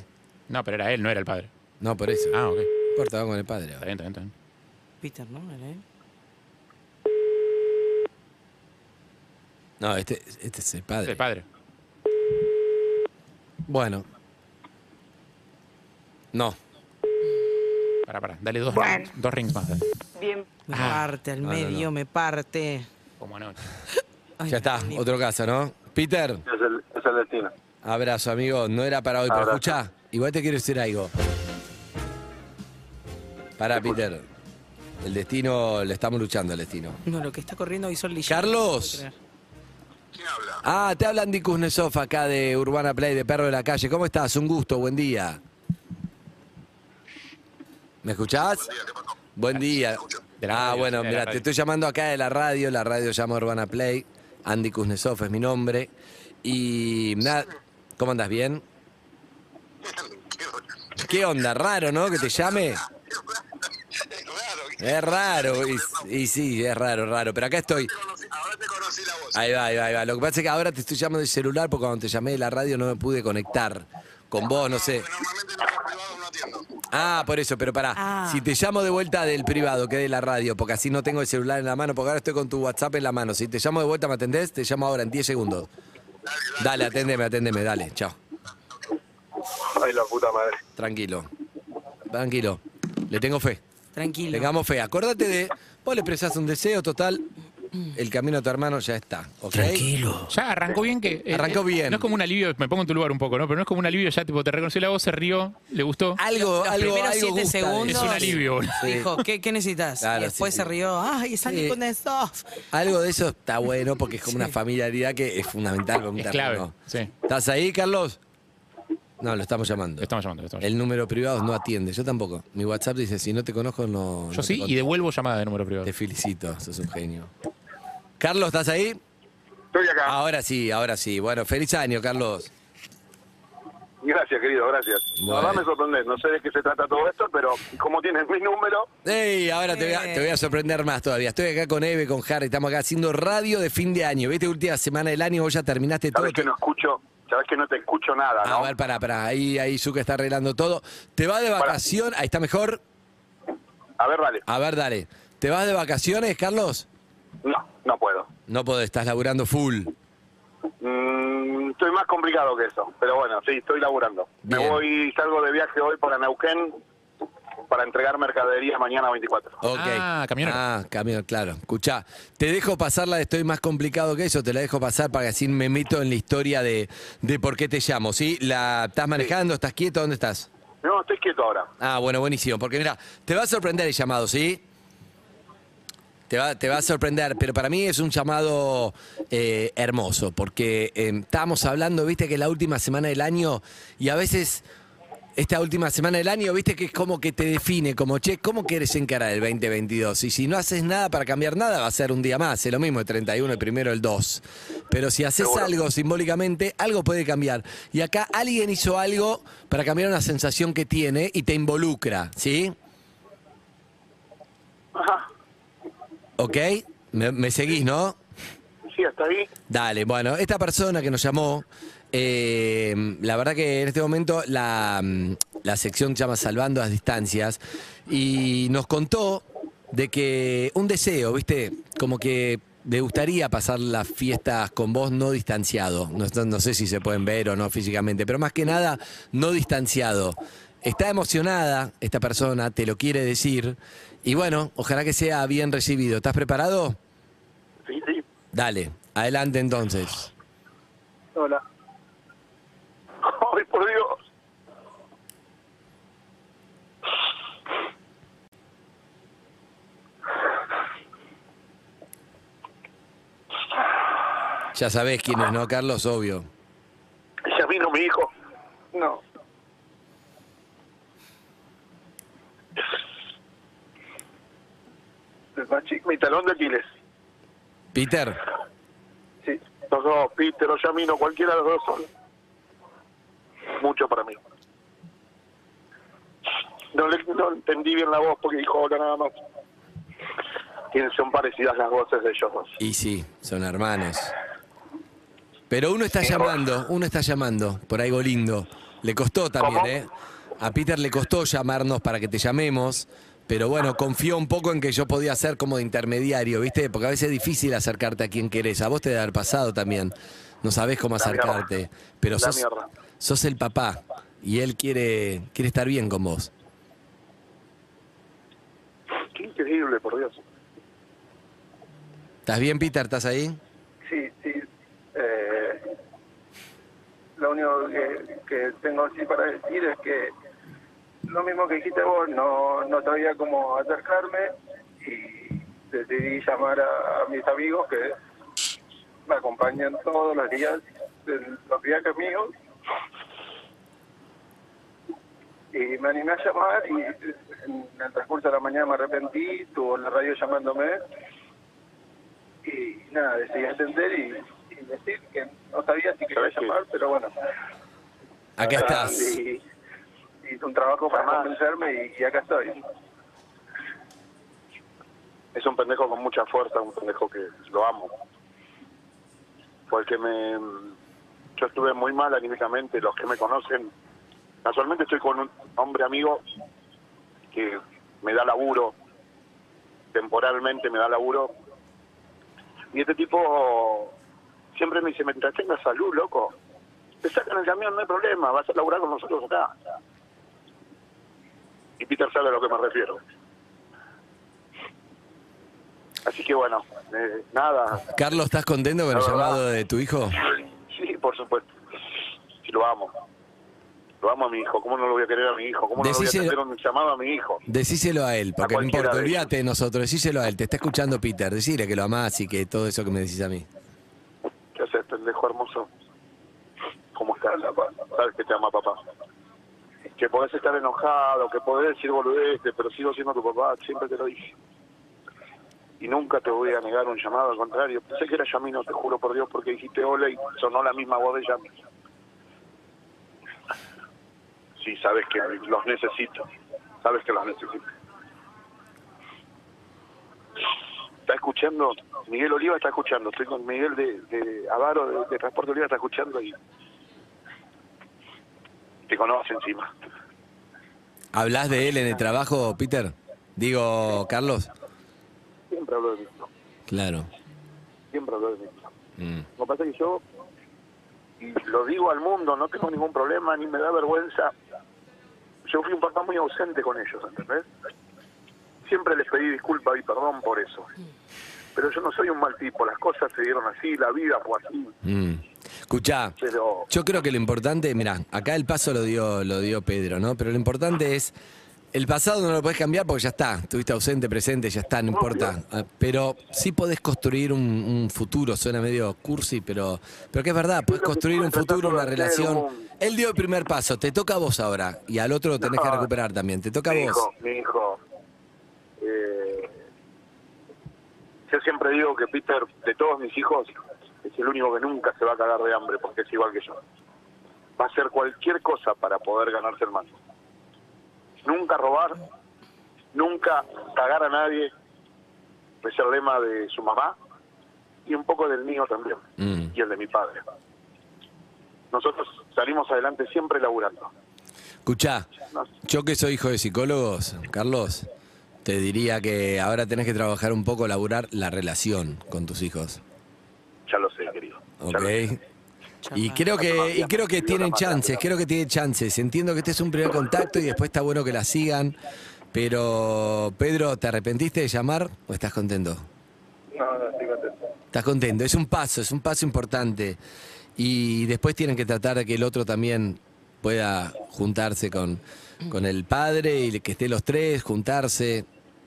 No, pero era él, no era el padre. No, por eso. Ah, ok. No importa, vamos con el padre. Está bien, está bien, está bien. Peter, ¿no? Era él. No, este, este es el padre. El padre. Bueno. No. Pará, pará. Dale dos, rings, dos rings más. dale. Bien. Me Ah. parte al No, no, medio, no. me parte. Como anoche. Ay, ya está, ni- otro caso, ¿no? Peter, Es el, es el destino. abrazo, amigo. No era para hoy, pero Abrazo. escuchá. Igual te quiero decir algo. Para, Peter. El destino, le estamos luchando al destino. No, lo que está corriendo hoy son Lillán. Carlos. No puedo creer. Ah, te habla Andy Kuznetsov acá de Urbana Play, de Perro de la Calle. ¿Cómo estás? Un gusto, buen día. ¿Me escuchás? Buen día. De la Ah, radio, bueno, de la mira, te estoy llamando acá de la radio. La radio llama Urbana Play. Andy Kuznetsov es mi nombre. Y nada, ¿cómo andas? ¿Bien? ¿Qué onda? Raro, ¿no? Que te llame. Es raro, y, y sí, es raro, raro. Pero acá estoy. Ahora te conocí la voz. Ahí va, ahí va, ahí va. Lo que pasa es que ahora te estoy llamando del celular porque cuando te llamé de la radio no me pude conectar con vos, no sé. Normalmente en los privados no atiendo. Ah, por eso, pero pará. Ah. Si te llamo de vuelta del privado, que de la radio, porque así no tengo el celular en la mano, porque ahora estoy con tu WhatsApp en la mano. Si te llamo de vuelta, ¿me atendés? Te llamo ahora en 10 segundos. Dale, atendeme, atendeme, dale, chao. Ay, la puta madre. Tranquilo. Tranquilo. Le tengo fe. Tranquilo. Tengamos fe. Acordate de. Vos le expresás un deseo total. El camino a tu hermano ya está. ¿ok? Tranquilo. Ya arrancó bien que. eh, Arrancó eh, bien. No es como un alivio, me pongo en tu lugar un poco, ¿no? Pero no es como un alivio ya, tipo, te reconoció la voz, se rió, le gustó. Algo, Los algo, primeros algo siete gusta segundos- Es un alivio, boludo. Sí. Dijo, ¿qué, qué necesitas? Claro, y después sí, se rió. ¡Ay, salí Sí. con eso! Algo de eso está bueno porque es como una familiaridad que es fundamental con un Es clave. terreno. Sí. ¿Estás ahí, Carlos? No, lo estamos llamando. Lo estamos llamando, lo estamos El número privado no atiende. Yo tampoco. Mi WhatsApp dice, si no te conozco, no. Yo no sí, y devuelvo llamada de número privado. Te felicito, sos un genio. Carlos, ¿estás ahí? Estoy acá. Ahora sí, ahora sí. Bueno, feliz año, Carlos. Gracias, querido, gracias. Bueno. La verdad me sorprendés. No sé de qué se trata todo esto, pero como tienes mi número, ¡Ey! Ahora te voy, a, te voy a sorprender más todavía. Estoy acá con Eve, con Harry. Estamos acá haciendo radio de fin de año. ¿Viste? Última semana del año, vos ya terminaste todo. sabes que no escucho, sabes que no te escucho nada, A ¿no? ver, pará, pará. Ahí, ahí Zuka está arreglando todo. ¿Te vas de vacación? Ahí está mejor. A ver, dale. A ver, dale. ¿Te vas de vacaciones, Carlos? No, no puedo. No podés, estás laburando full. Mm, estoy más complicado que eso, pero bueno, sí, estoy laburando. Bien. Me voy, salgo de viaje hoy para Neuquén para entregar mercadería mañana 24. Ok. Ah, camionero. Ah, camión, claro. Escuchá, te dejo pasar la de estoy más complicado que eso, te la dejo pasar para que así me meto en la historia de, de por qué te llamo, ¿sí? La, ¿Estás manejando? ¿Estás quieto? ¿Dónde estás? No, estoy quieto ahora. Ah, bueno, buenísimo. Porque mira, te va a sorprender el llamado, ¿sí? Te va, te va a sorprender, pero para mí es un llamado eh, hermoso, porque eh, estábamos hablando, viste, que es la última semana del año y a veces esta última semana del año, viste, que es como que te define, como, che, ¿cómo quieres encarar el 2022? Y si no haces nada para cambiar nada, va a ser un día más, es lo mismo el 31, el primero, el 2. Pero si haces algo simbólicamente, algo puede cambiar. Y acá alguien hizo algo para cambiar una sensación que tiene y te involucra, ¿sí? Ajá. ¿Ok? Me, me seguís, ¿no? Sí, hasta ahí. Dale, bueno, esta persona que nos llamó, eh, la verdad que en este momento la, la sección se llama Salvando las Distancias y nos contó de que un deseo, ¿viste? Como que le gustaría pasar las fiestas con vos no distanciado. No, no- no sé si se pueden ver o no físicamente, pero más que nada no distanciado. está emocionada esta persona, te lo quiere decir. Y bueno, ojalá que sea bien recibido. ¿Estás preparado? Sí, sí. Dale, adelante entonces. Hola. Por Dios. Ya sabés quién es, ¿no, Carlos? Obvio. Ya vino mi hijo. No. Mi talón de Aquiles. Peter, Sí. Los dos, Peter o Yamino, cualquiera de los dos son mucho para mí. No, le, no entendí bien la voz porque dijo hola nada más. Tienen, son parecidas las voces de ellos dos. y sí, son hermanos. Pero uno está llamando, uno está llamando por algo lindo. Le costó también, ¿Cómo? ¿eh? A Peter le costó llamarnos para que te llamemos. Pero bueno, confió un poco en que yo podía ser como de intermediario, ¿viste? Porque a veces es difícil acercarte a quien querés. A vos te debe haber pasado también. No sabés cómo acercarte. Pero sos. Sos el papá. Y él quiere, quiere estar bien con vos. Qué increíble, por Dios. ¿Estás bien, Peter? ¿Estás ahí? Sí, sí. Eh, lo único que, que tengo así para decir es que lo mismo que dijiste vos, no, no sabía cómo acercarme y decidí llamar a, a mis amigos que me acompañan todos los días en los viajes míos y me animé a llamar y en el transcurso de la mañana me arrepentí, estuvo en la radio llamándome y nada, decidí atender y, y decir que no sabía si quería llamar, pero bueno. Acá estás. Y, hice un trabajo para convencerme y, y acá estoy. Es un pendejo con mucha fuerza, un pendejo que lo amo. Porque me. Yo estuve muy mal anímicamente, los que me conocen. Casualmente estoy con un hombre amigo que me da laburo, temporalmente me da laburo. Y este tipo siempre me dice: Mientras tengas salud, loco, te sacan el camión, no hay problema, vas a laburar con nosotros acá. Y Peter sabe a lo que me refiero. Así que bueno, eh, nada, Carlos, ¿estás contento con el llamado de tu hijo? sí, por supuesto. Sí, lo amo. Lo amo a mi hijo. ¿Cómo no lo voy a querer a mi hijo? ¿Cómo no lo voy a atender un llamado a mi hijo? Decíselo a él, porque A no importa, de olvídate de nosotros, decíselo a él, te está escuchando Peter, decile que lo amás y que todo eso que me decís a mí. ¿Qué haces, pendejo hermoso? ¿Cómo estás? Sabes que te ama papá. Que podés estar enojado, que podés decir boludeces, pero sigo siendo tu papá, siempre te lo dije. Y nunca te voy a negar un llamado, al contrario. Pensé que era Yamino, te juro por Dios, porque dijiste hola y sonó la misma voz de Yamino. Sí, sabes que los necesito. Sabes que los necesito. Está escuchando, Miguel Oliva está escuchando. Estoy con Miguel de, de Avaro, de, de Transporte Oliva, está escuchando y te conoce encima. ¿Hablas de él en el trabajo, Peter? Digo, Carlos. Siempre hablo de mí. Claro. Siempre hablo de mí. Mm. Lo que pasa es que yo, y lo digo al mundo, no tengo ningún problema, ni me da vergüenza. Yo fui un papá muy ausente con ellos, ¿entendés? Siempre les pedí disculpas y perdón por eso. Pero yo no soy un mal tipo, las cosas se dieron así, la vida fue así. Mm. Escuchá, Pero yo creo que lo importante, mira, acá el paso lo dio, lo dio Pedro, ¿no? Pero lo importante es, el pasado no lo puedes cambiar porque ya está, estuviste ausente, presente, ya está, no importa. Ah, Pero sí podés construir un, un futuro, suena medio cursi, pero, pero que es verdad, podés construir un futuro, una relación. Él dio el primer paso, te toca a vos ahora, y al otro lo tenés que recuperar también, te toca a mi vos. hijo, mi hijo. eh, yo siempre digo que Peter, de todos mis hijos, es el único que nunca se va a cagar de hambre porque es igual que yo. Va a hacer cualquier cosa para poder ganarse el mando. Nunca robar, nunca cagar a nadie, es el lema de su mamá y un poco del mío también, Mm. y el de mi padre. Nosotros salimos adelante siempre laburando. Escuchá, No, yo que soy hijo de psicólogos, Carlos, te diría que ahora tenés que trabajar un poco, laburar la relación con tus hijos. ya lo sé, querido. ¿Ok? Y creo que, y creo que tienen chances, creo que tienen chances. Entiendo que este es un primer contacto y después está bueno que la sigan. Pero, Pedro, ¿te arrepentiste de llamar o estás contento? No, no, estoy contento. Estás contento, es un paso, es un paso importante. Y después tienen que tratar de que el otro también pueda juntarse con, con el padre y que estén los tres, juntarse.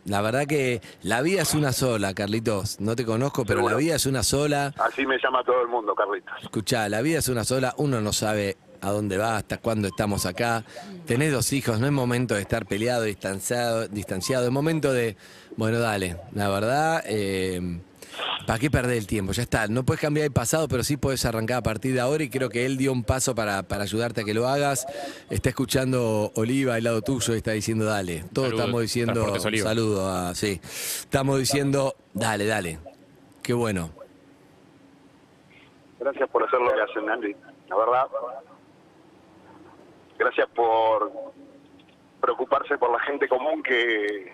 La verdad que la vida es una sola, Carlitos. No te conozco, pero la vida es una sola. Así me llama todo el mundo, Carlitos. Escuchá, la vida es una sola, uno no sabe a dónde va, hasta cuándo estamos acá. Tenés dos hijos, no es momento de estar peleado, distanciado, distanciado. es momento de, bueno, dale, la verdad, eh, ¿para qué perder el tiempo? Ya está, no puedes cambiar el pasado, pero sí puedes arrancar a partir de ahora y creo que él dio un paso para, para ayudarte a que lo hagas. Está escuchando Oliva al lado tuyo y está diciendo, dale. Todos Saludos, estamos diciendo, saludo, a- sí. Estamos diciendo, dale, dale. Qué bueno. Gracias por hacer lo que hacen, Andy. La verdad. Gracias por preocuparse por la gente común que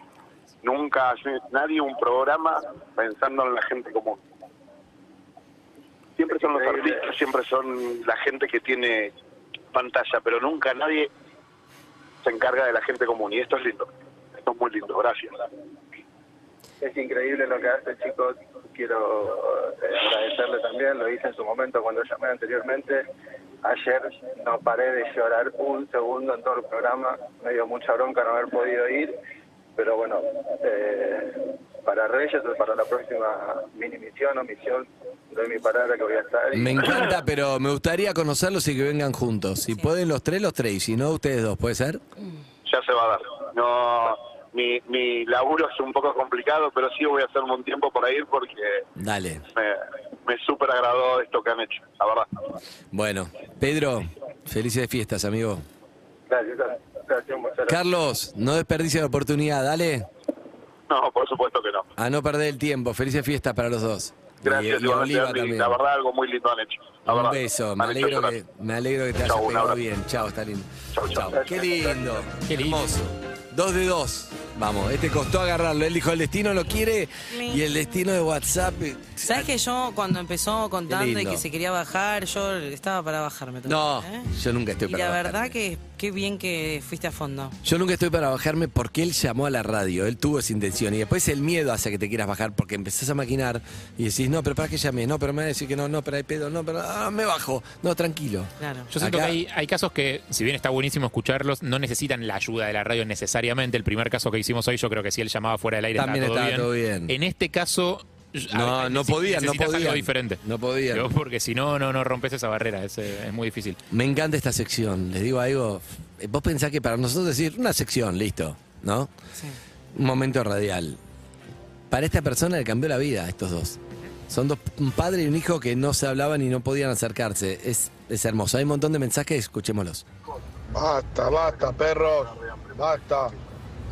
nunca nadie un programa pensando en la gente común. Siempre son los artistas, siempre son la gente que tiene pantalla, pero nunca nadie se encarga de la gente común. Y esto es lindo. Esto es muy lindo. Gracias. Es increíble lo que hace, chicos. Quiero eh, agradecerle también, lo hice en su momento cuando llamé anteriormente. Ayer no paré de llorar un segundo en todo el programa. Me dio mucha bronca no haber podido ir. Pero bueno, eh, para Reyes o para la próxima mini misión o misión, doy mi palabra que voy a estar. y- Me encanta, pero me gustaría conocerlos y que vengan juntos. Si pueden los tres, los tres. Y si no, ustedes dos, ¿puede ser? ya se va a dar. No, mi, mi laburo es un poco complicado, pero sí voy a hacerme un tiempo para ir porque Dale. me, me súper agradó esto que han hecho, la verdad. Bueno, Pedro, felices fiestas, amigo. Gracias, gracias, muchas gracias. Carlos, no desperdicies la oportunidad, dale. No, por supuesto que no. A no perder el tiempo. Felices fiestas para los dos. Gracias, y, y Oliva también. La verdad, algo muy lindo han hecho. La Un verdad. beso, me alegro, que, me alegro que te hayas Chau, un pegado bien. Chao, está lindo. Chau, chau. Chau. Qué lindo, Qué hermoso. Dos de dos. Vamos, este costó agarrarlo. Él dijo, el destino lo quiere y el destino de WhatsApp... ¿Sabes que yo cuando empezó contando y que se quería bajar, yo estaba para bajarme también, No, ¿eh? yo nunca estoy Y para la bajarme. verdad que qué bien que fuiste a fondo. Yo nunca estoy para bajarme porque él llamó a la radio, él tuvo esa intención y después el miedo hace que te quieras bajar porque empezás a maquinar y decís, no, pero para que llame, no, pero me va a decir que no, no, pero hay pedo, no, pero ah, me bajo, no, tranquilo. Claro. Yo siento Acá- que hay, hay casos que, si bien está buenísimo escucharlos, no necesitan la ayuda de la radio necesariamente. El primer caso que hicimos hoy, yo creo que si él llamaba fuera del aire También estaba, estaba todo bien. En este caso. No, no podían, no algo podían. diferente. No podían. Digo, Porque si no, no, no rompes esa barrera. Es, eh, es muy difícil. Me encanta esta sección, les digo algo, vos pensás que para nosotros decir una sección, listo, ¿no? Sí. Un momento radial. Para esta persona le cambió la vida a estos dos. Son dos, un padre y un hijo que no se hablaban y no podían acercarse. Es, es hermoso. Hay un montón de mensajes, escuchémoslos. Basta, basta, perros, basta.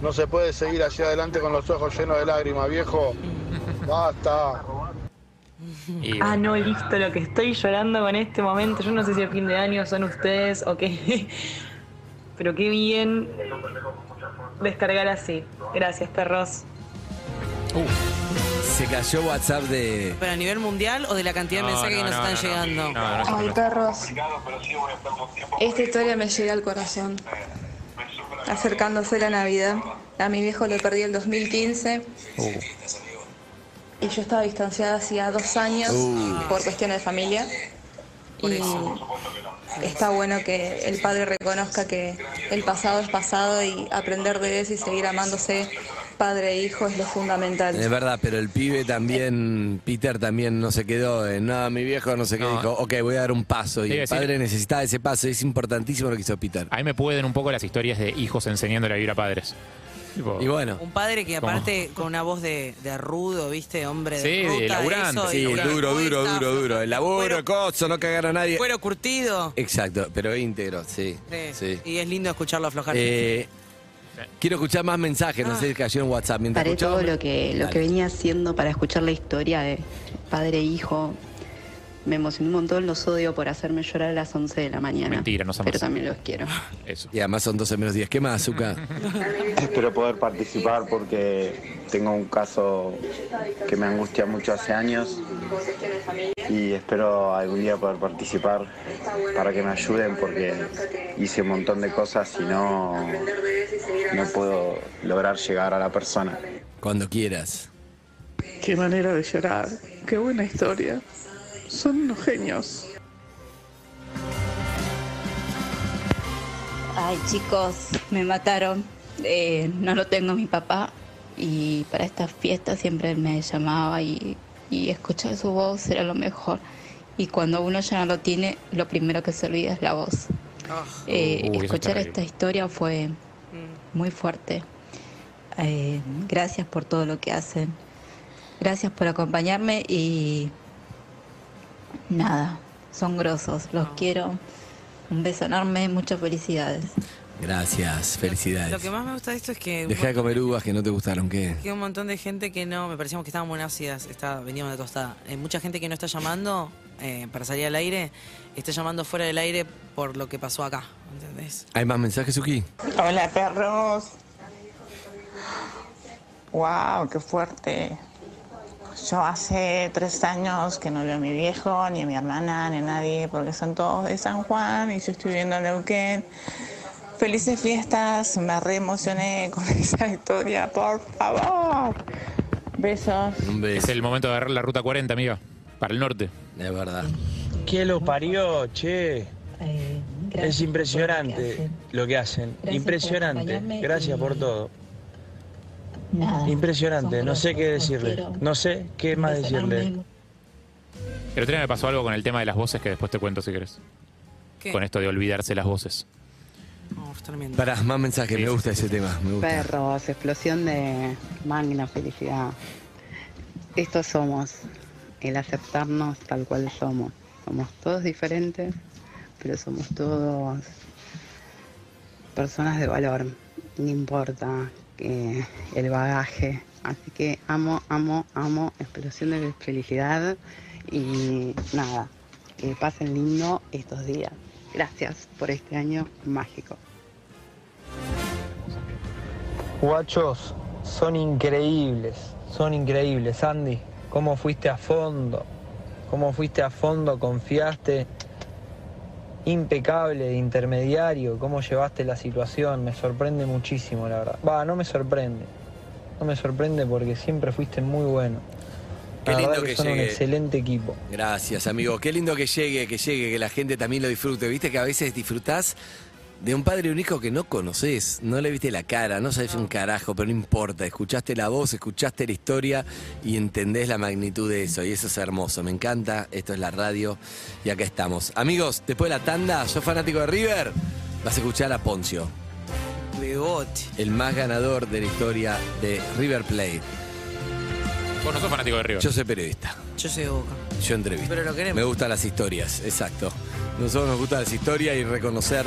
No se puede seguir hacia adelante con los ojos llenos de lágrimas, viejo. Basta. Y, Ah, no, listo, lo que estoy llorando en este momento, yo no sé si a fin de año son ustedes o qué, pero qué bien descargar así. Gracias, perros. Se cayó WhatsApp de... ¿Pero a nivel mundial o de la cantidad de No, mensajes no, que nos no, están llegando? No, no, Ay, perros. Esta historia me llega al corazón. Acercándose la Navidad. A mi viejo lo perdí el 2015 Uh, y yo estaba distanciada hacía dos años Uh. por cuestiones de familia. Por Y eso. está bueno que el padre reconozca que el pasado es pasado y aprender de eso y seguir amándose padre e hijo es lo fundamental. es verdad, pero el pibe también, Peter también no se quedó en, no, mi viejo no sé qué, No. dijo, ok, voy a dar un paso. Y el padre necesitaba ese paso, es importantísimo lo que hizo Peter. A mí me pueden un poco las historias de hijos enseñándole a vivir a padres. Tipo, Y bueno, Un padre que ¿Cómo? aparte con una voz de, de rudo, ¿viste? Hombre de Sí, de laburante. eso, sí, y duro, duro, respuesta, duro, duro. El laburo, coso, no cagar a nadie. Cuero curtido. Exacto, pero íntegro, sí. Sí. sí. Y es lindo escucharlo aflojar. Eh, quiero escuchar más mensajes, no sé si cayó en WhatsApp. Mientras Paré todo lo que, lo Dale. que venía haciendo para escuchar la historia de padre e hijo. Me emocioné un montón, los odio por hacerme llorar a las 11 de la mañana. Mentira, nos Pero amas. también los quiero. Eso. Y además son 12 menos 10. ¿Qué más, Zuka? Espero poder participar porque tengo un caso que me angustia mucho hace años y espero algún día poder participar para que me ayuden porque hice un montón de cosas y no, no puedo lograr llegar a la persona. Cuando quieras. Qué manera de llorar. Qué buena historia. Son unos genios. Ay, chicos, me mataron. Eh, no lo tengo mi papá y para estas fiestas siempre me llamaba y, y escuchar su voz era lo mejor. Y cuando uno ya no lo tiene, lo primero que se olvida es la voz. Eh, Uy, eso es escuchar esta historia fue muy fuerte. Eh, gracias por todo lo que hacen. Gracias por acompañarme y nada, son grosos. Los quiero. Un beso enorme, muchas felicidades. Gracias, felicidades. Lo que más me gusta de esto es que, Deja de comer uvas que no te gustaron, ¿qué? que un montón de gente que no, me parecíamos que estábamos muy ácidas, está, veníamos de tostada. Eh, mucha gente que no está llamando eh, para salir al aire, está llamando fuera del aire por lo que pasó acá, ¿entendés? ¿Hay más mensajes, Suki? Hola, perros. Wow, qué fuerte. Yo hace tres años que no veo a mi viejo, ni a mi hermana, ni a nadie, porque son todos de San Juan y yo estoy viviendo en Neuquén. Felices fiestas, me re emocioné con esa historia, por favor. Besos. Es el momento de agarrar la ruta 40, amiga. Para el norte. Es verdad. ¿Qué lo parió, che? Es impresionante lo que hacen. Impresionante. Gracias y- por todo. Nada. Impresionante. No sé qué decirle. No sé qué más decirle. El otro día me pasó algo con el tema de las voces que después te cuento si querés. ¿Qué? Con esto de olvidarse las voces. Oh, tremendo. Para, más mensajes, me gusta ese tema, me gusta. Perros, explosión de magna felicidad. Estos somos, el aceptarnos tal cual somos. Somos todos diferentes, pero somos todos personas de valor. No importa que el bagaje. Así que amo, amo, amo, explosión de felicidad y nada, que pasen lindo estos días. Gracias por este año mágico. Guachos, son increíbles. Son increíbles. Andy, cómo fuiste a fondo. Cómo fuiste a fondo, confiaste. Impecable de intermediario. Cómo llevaste la situación. Me sorprende muchísimo, la verdad. Va, no me sorprende. No me sorprende porque siempre fuiste muy bueno. Qué La lindo que que son un llegue. excelente equipo. Gracias, amigo. Qué lindo que llegue, que llegue, que la gente también lo disfrute. Viste que a veces disfrutás de un padre y un hijo que no conoces, no le viste la cara, no sabes un carajo, pero no importa. Escuchaste la voz, escuchaste la historia y entendés la magnitud de eso. Y eso es hermoso. Me encanta. Esto es la radio y acá estamos. Amigos, después de la tanda, sos fanático de River, vas a escuchar a Poncio. El más ganador de la historia de River Plate. Vos no sos fanático de River. Yo soy periodista. Yo soy de Boca. Yo entrevisto. Pero lo queremos. Me gustan las historias, exacto. Nosotros nos gustan las historias y reconocer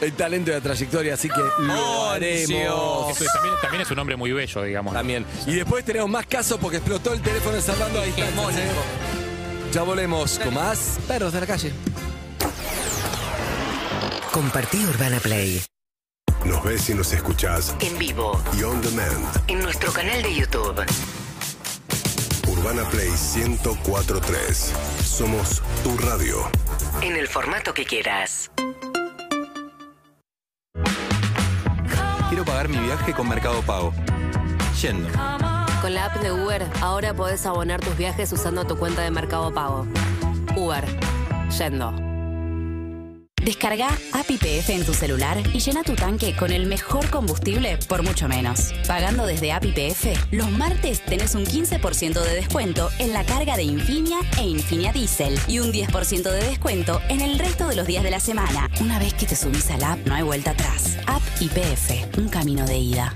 el talento y la trayectoria, así que lo haremos. Eso es- también, también es un hombre muy bello, digamos. También. Y después tenemos más casos porque explotó el teléfono de Salvando a distancia. ¿eh? Ya volvemos con más perros de la calle. Compartí Urbana Play Nos ves y nos escuchás en vivo y on demand. en nuestro canal de YouTube. Urbana Play 1043. Somos tu radio. En el formato que quieras. Quiero pagar mi viaje con Mercado Pago. Yendo. Con la app de Uber, ahora podés abonar tus viajes usando tu cuenta de Mercado Pago. Uber. Yendo. Descarga App IPF en tu celular y llena tu tanque con el mejor combustible por mucho menos. Pagando desde App IPF, los martes tenés un 15% de descuento en la carga de Infinia e Infinia Diesel y un 10% de descuento en el resto de los días de la semana. Una vez que te subís al app, no hay vuelta atrás. App IPF, un camino de ida.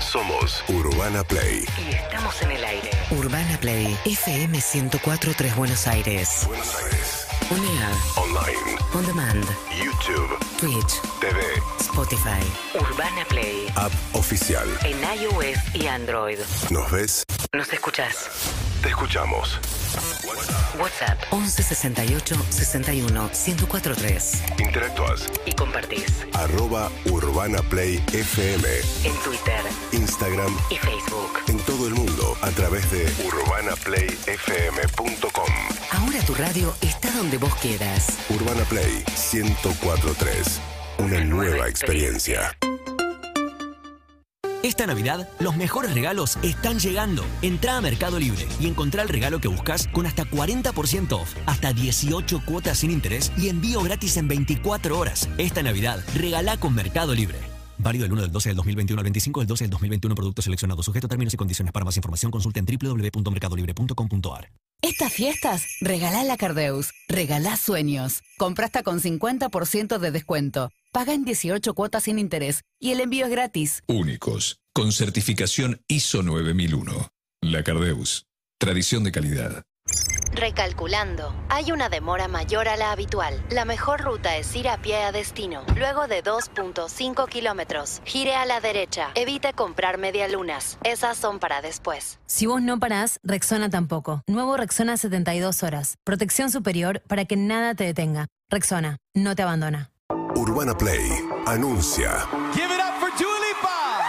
Somos Urbana Play. Y estamos en el aire. Urbana Play FM 1043 Buenos Aires. Buenos Aires. On air, Online. on demand, YouTube. Twitch, TV. Spotify. Urbana Play. App oficial. En iOS y Android. ¿Nos ves? ¿Nos escuchás? Te escuchamos. WhatsApp 11 68 61 1043. Interactúas. Y compartís. Arroba Urbana Play FM. En Twitter. Instagram. Y Facebook. En todo el mundo a través de urbanaplayfm.com. Ahora tu radio está donde vos quieras. Urbana Play 1043. Una nueva experiencia. Esta Navidad, los mejores regalos están llegando. Entra a Mercado Libre y encontrá el regalo que buscas con hasta 40% off, hasta 18 cuotas sin interés y envío gratis en 24 horas. Esta Navidad, regalá con Mercado Libre. Válido el 1 del 12 del 2021 al 25 del 12 del 2021. Productos seleccionados. Sujeto a términos y condiciones. Para más información consulta en www.mercadolibre.com.ar. Estas fiestas, regalá la Cardeus. Regalá sueños. Compra hasta con 50% de descuento. Paga en 18 cuotas sin interés y el envío es gratis. Únicos, con certificación ISO 9001. La Cardeus. Tradición de calidad. Recalculando, hay una demora mayor a la habitual. La mejor ruta es ir a pie a destino. Luego de 2.5 kilómetros, gire a la derecha. Evite comprar medialunas. Esas son para después. Si vos no parás, Rexona tampoco. Nuevo Rexona 72 horas. Protección superior para que nada te detenga. Rexona, no te abandona. Urbana Play anuncia. Give it up for Dua Lipa.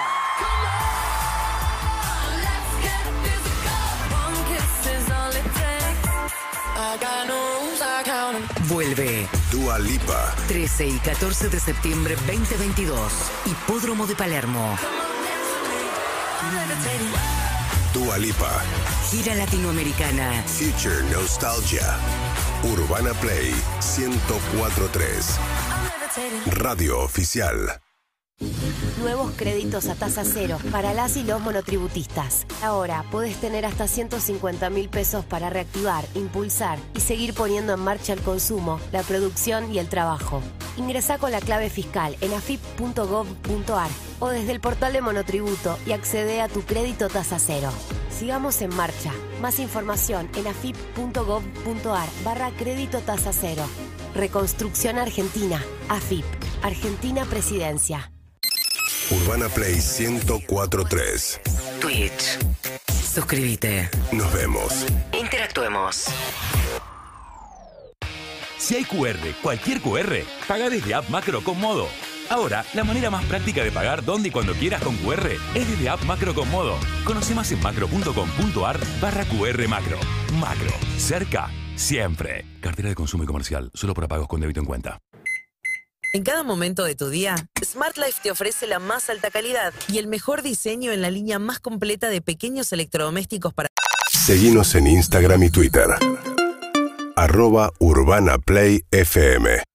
Vuelve. Dua Lipa. 13 y 14 de septiembre 2022. Hipódromo de Palermo. Dua Lipa. Gira latinoamericana. Future Nostalgia. Urbana Play 1043. Radio oficial. Nuevos créditos a tasa cero para las y los monotributistas. Ahora puedes tener hasta 150 mil pesos para reactivar, impulsar y seguir poniendo en marcha el consumo, la producción y el trabajo. Ingresa con la clave fiscal en afip.gov.ar o desde el portal de monotributo y accede a tu crédito tasa cero. Sigamos en marcha. Más información en afip.gov.ar barra crédito tasa cero. Reconstrucción Argentina. AFIP. Argentina Presidencia. Urbana Play 1043. Twitch. Suscríbete. Nos vemos. Interactuemos. Si hay QR, cualquier QR, paga desde App Macro con Modo. Ahora, la manera más práctica de pagar donde y cuando quieras con QR es desde App Macro con Modo. Conoce más en macro.com.ar barra QR Macro. Macro. Cerca. Siempre. Cartera de consumo y comercial. Solo para pagos con débito en cuenta. En cada momento de tu día, Smart Life te ofrece la más alta calidad y el mejor diseño en la línea más completa de pequeños electrodomésticos para... Seguimos en Instagram y Twitter. Arroba Urbana Play FM.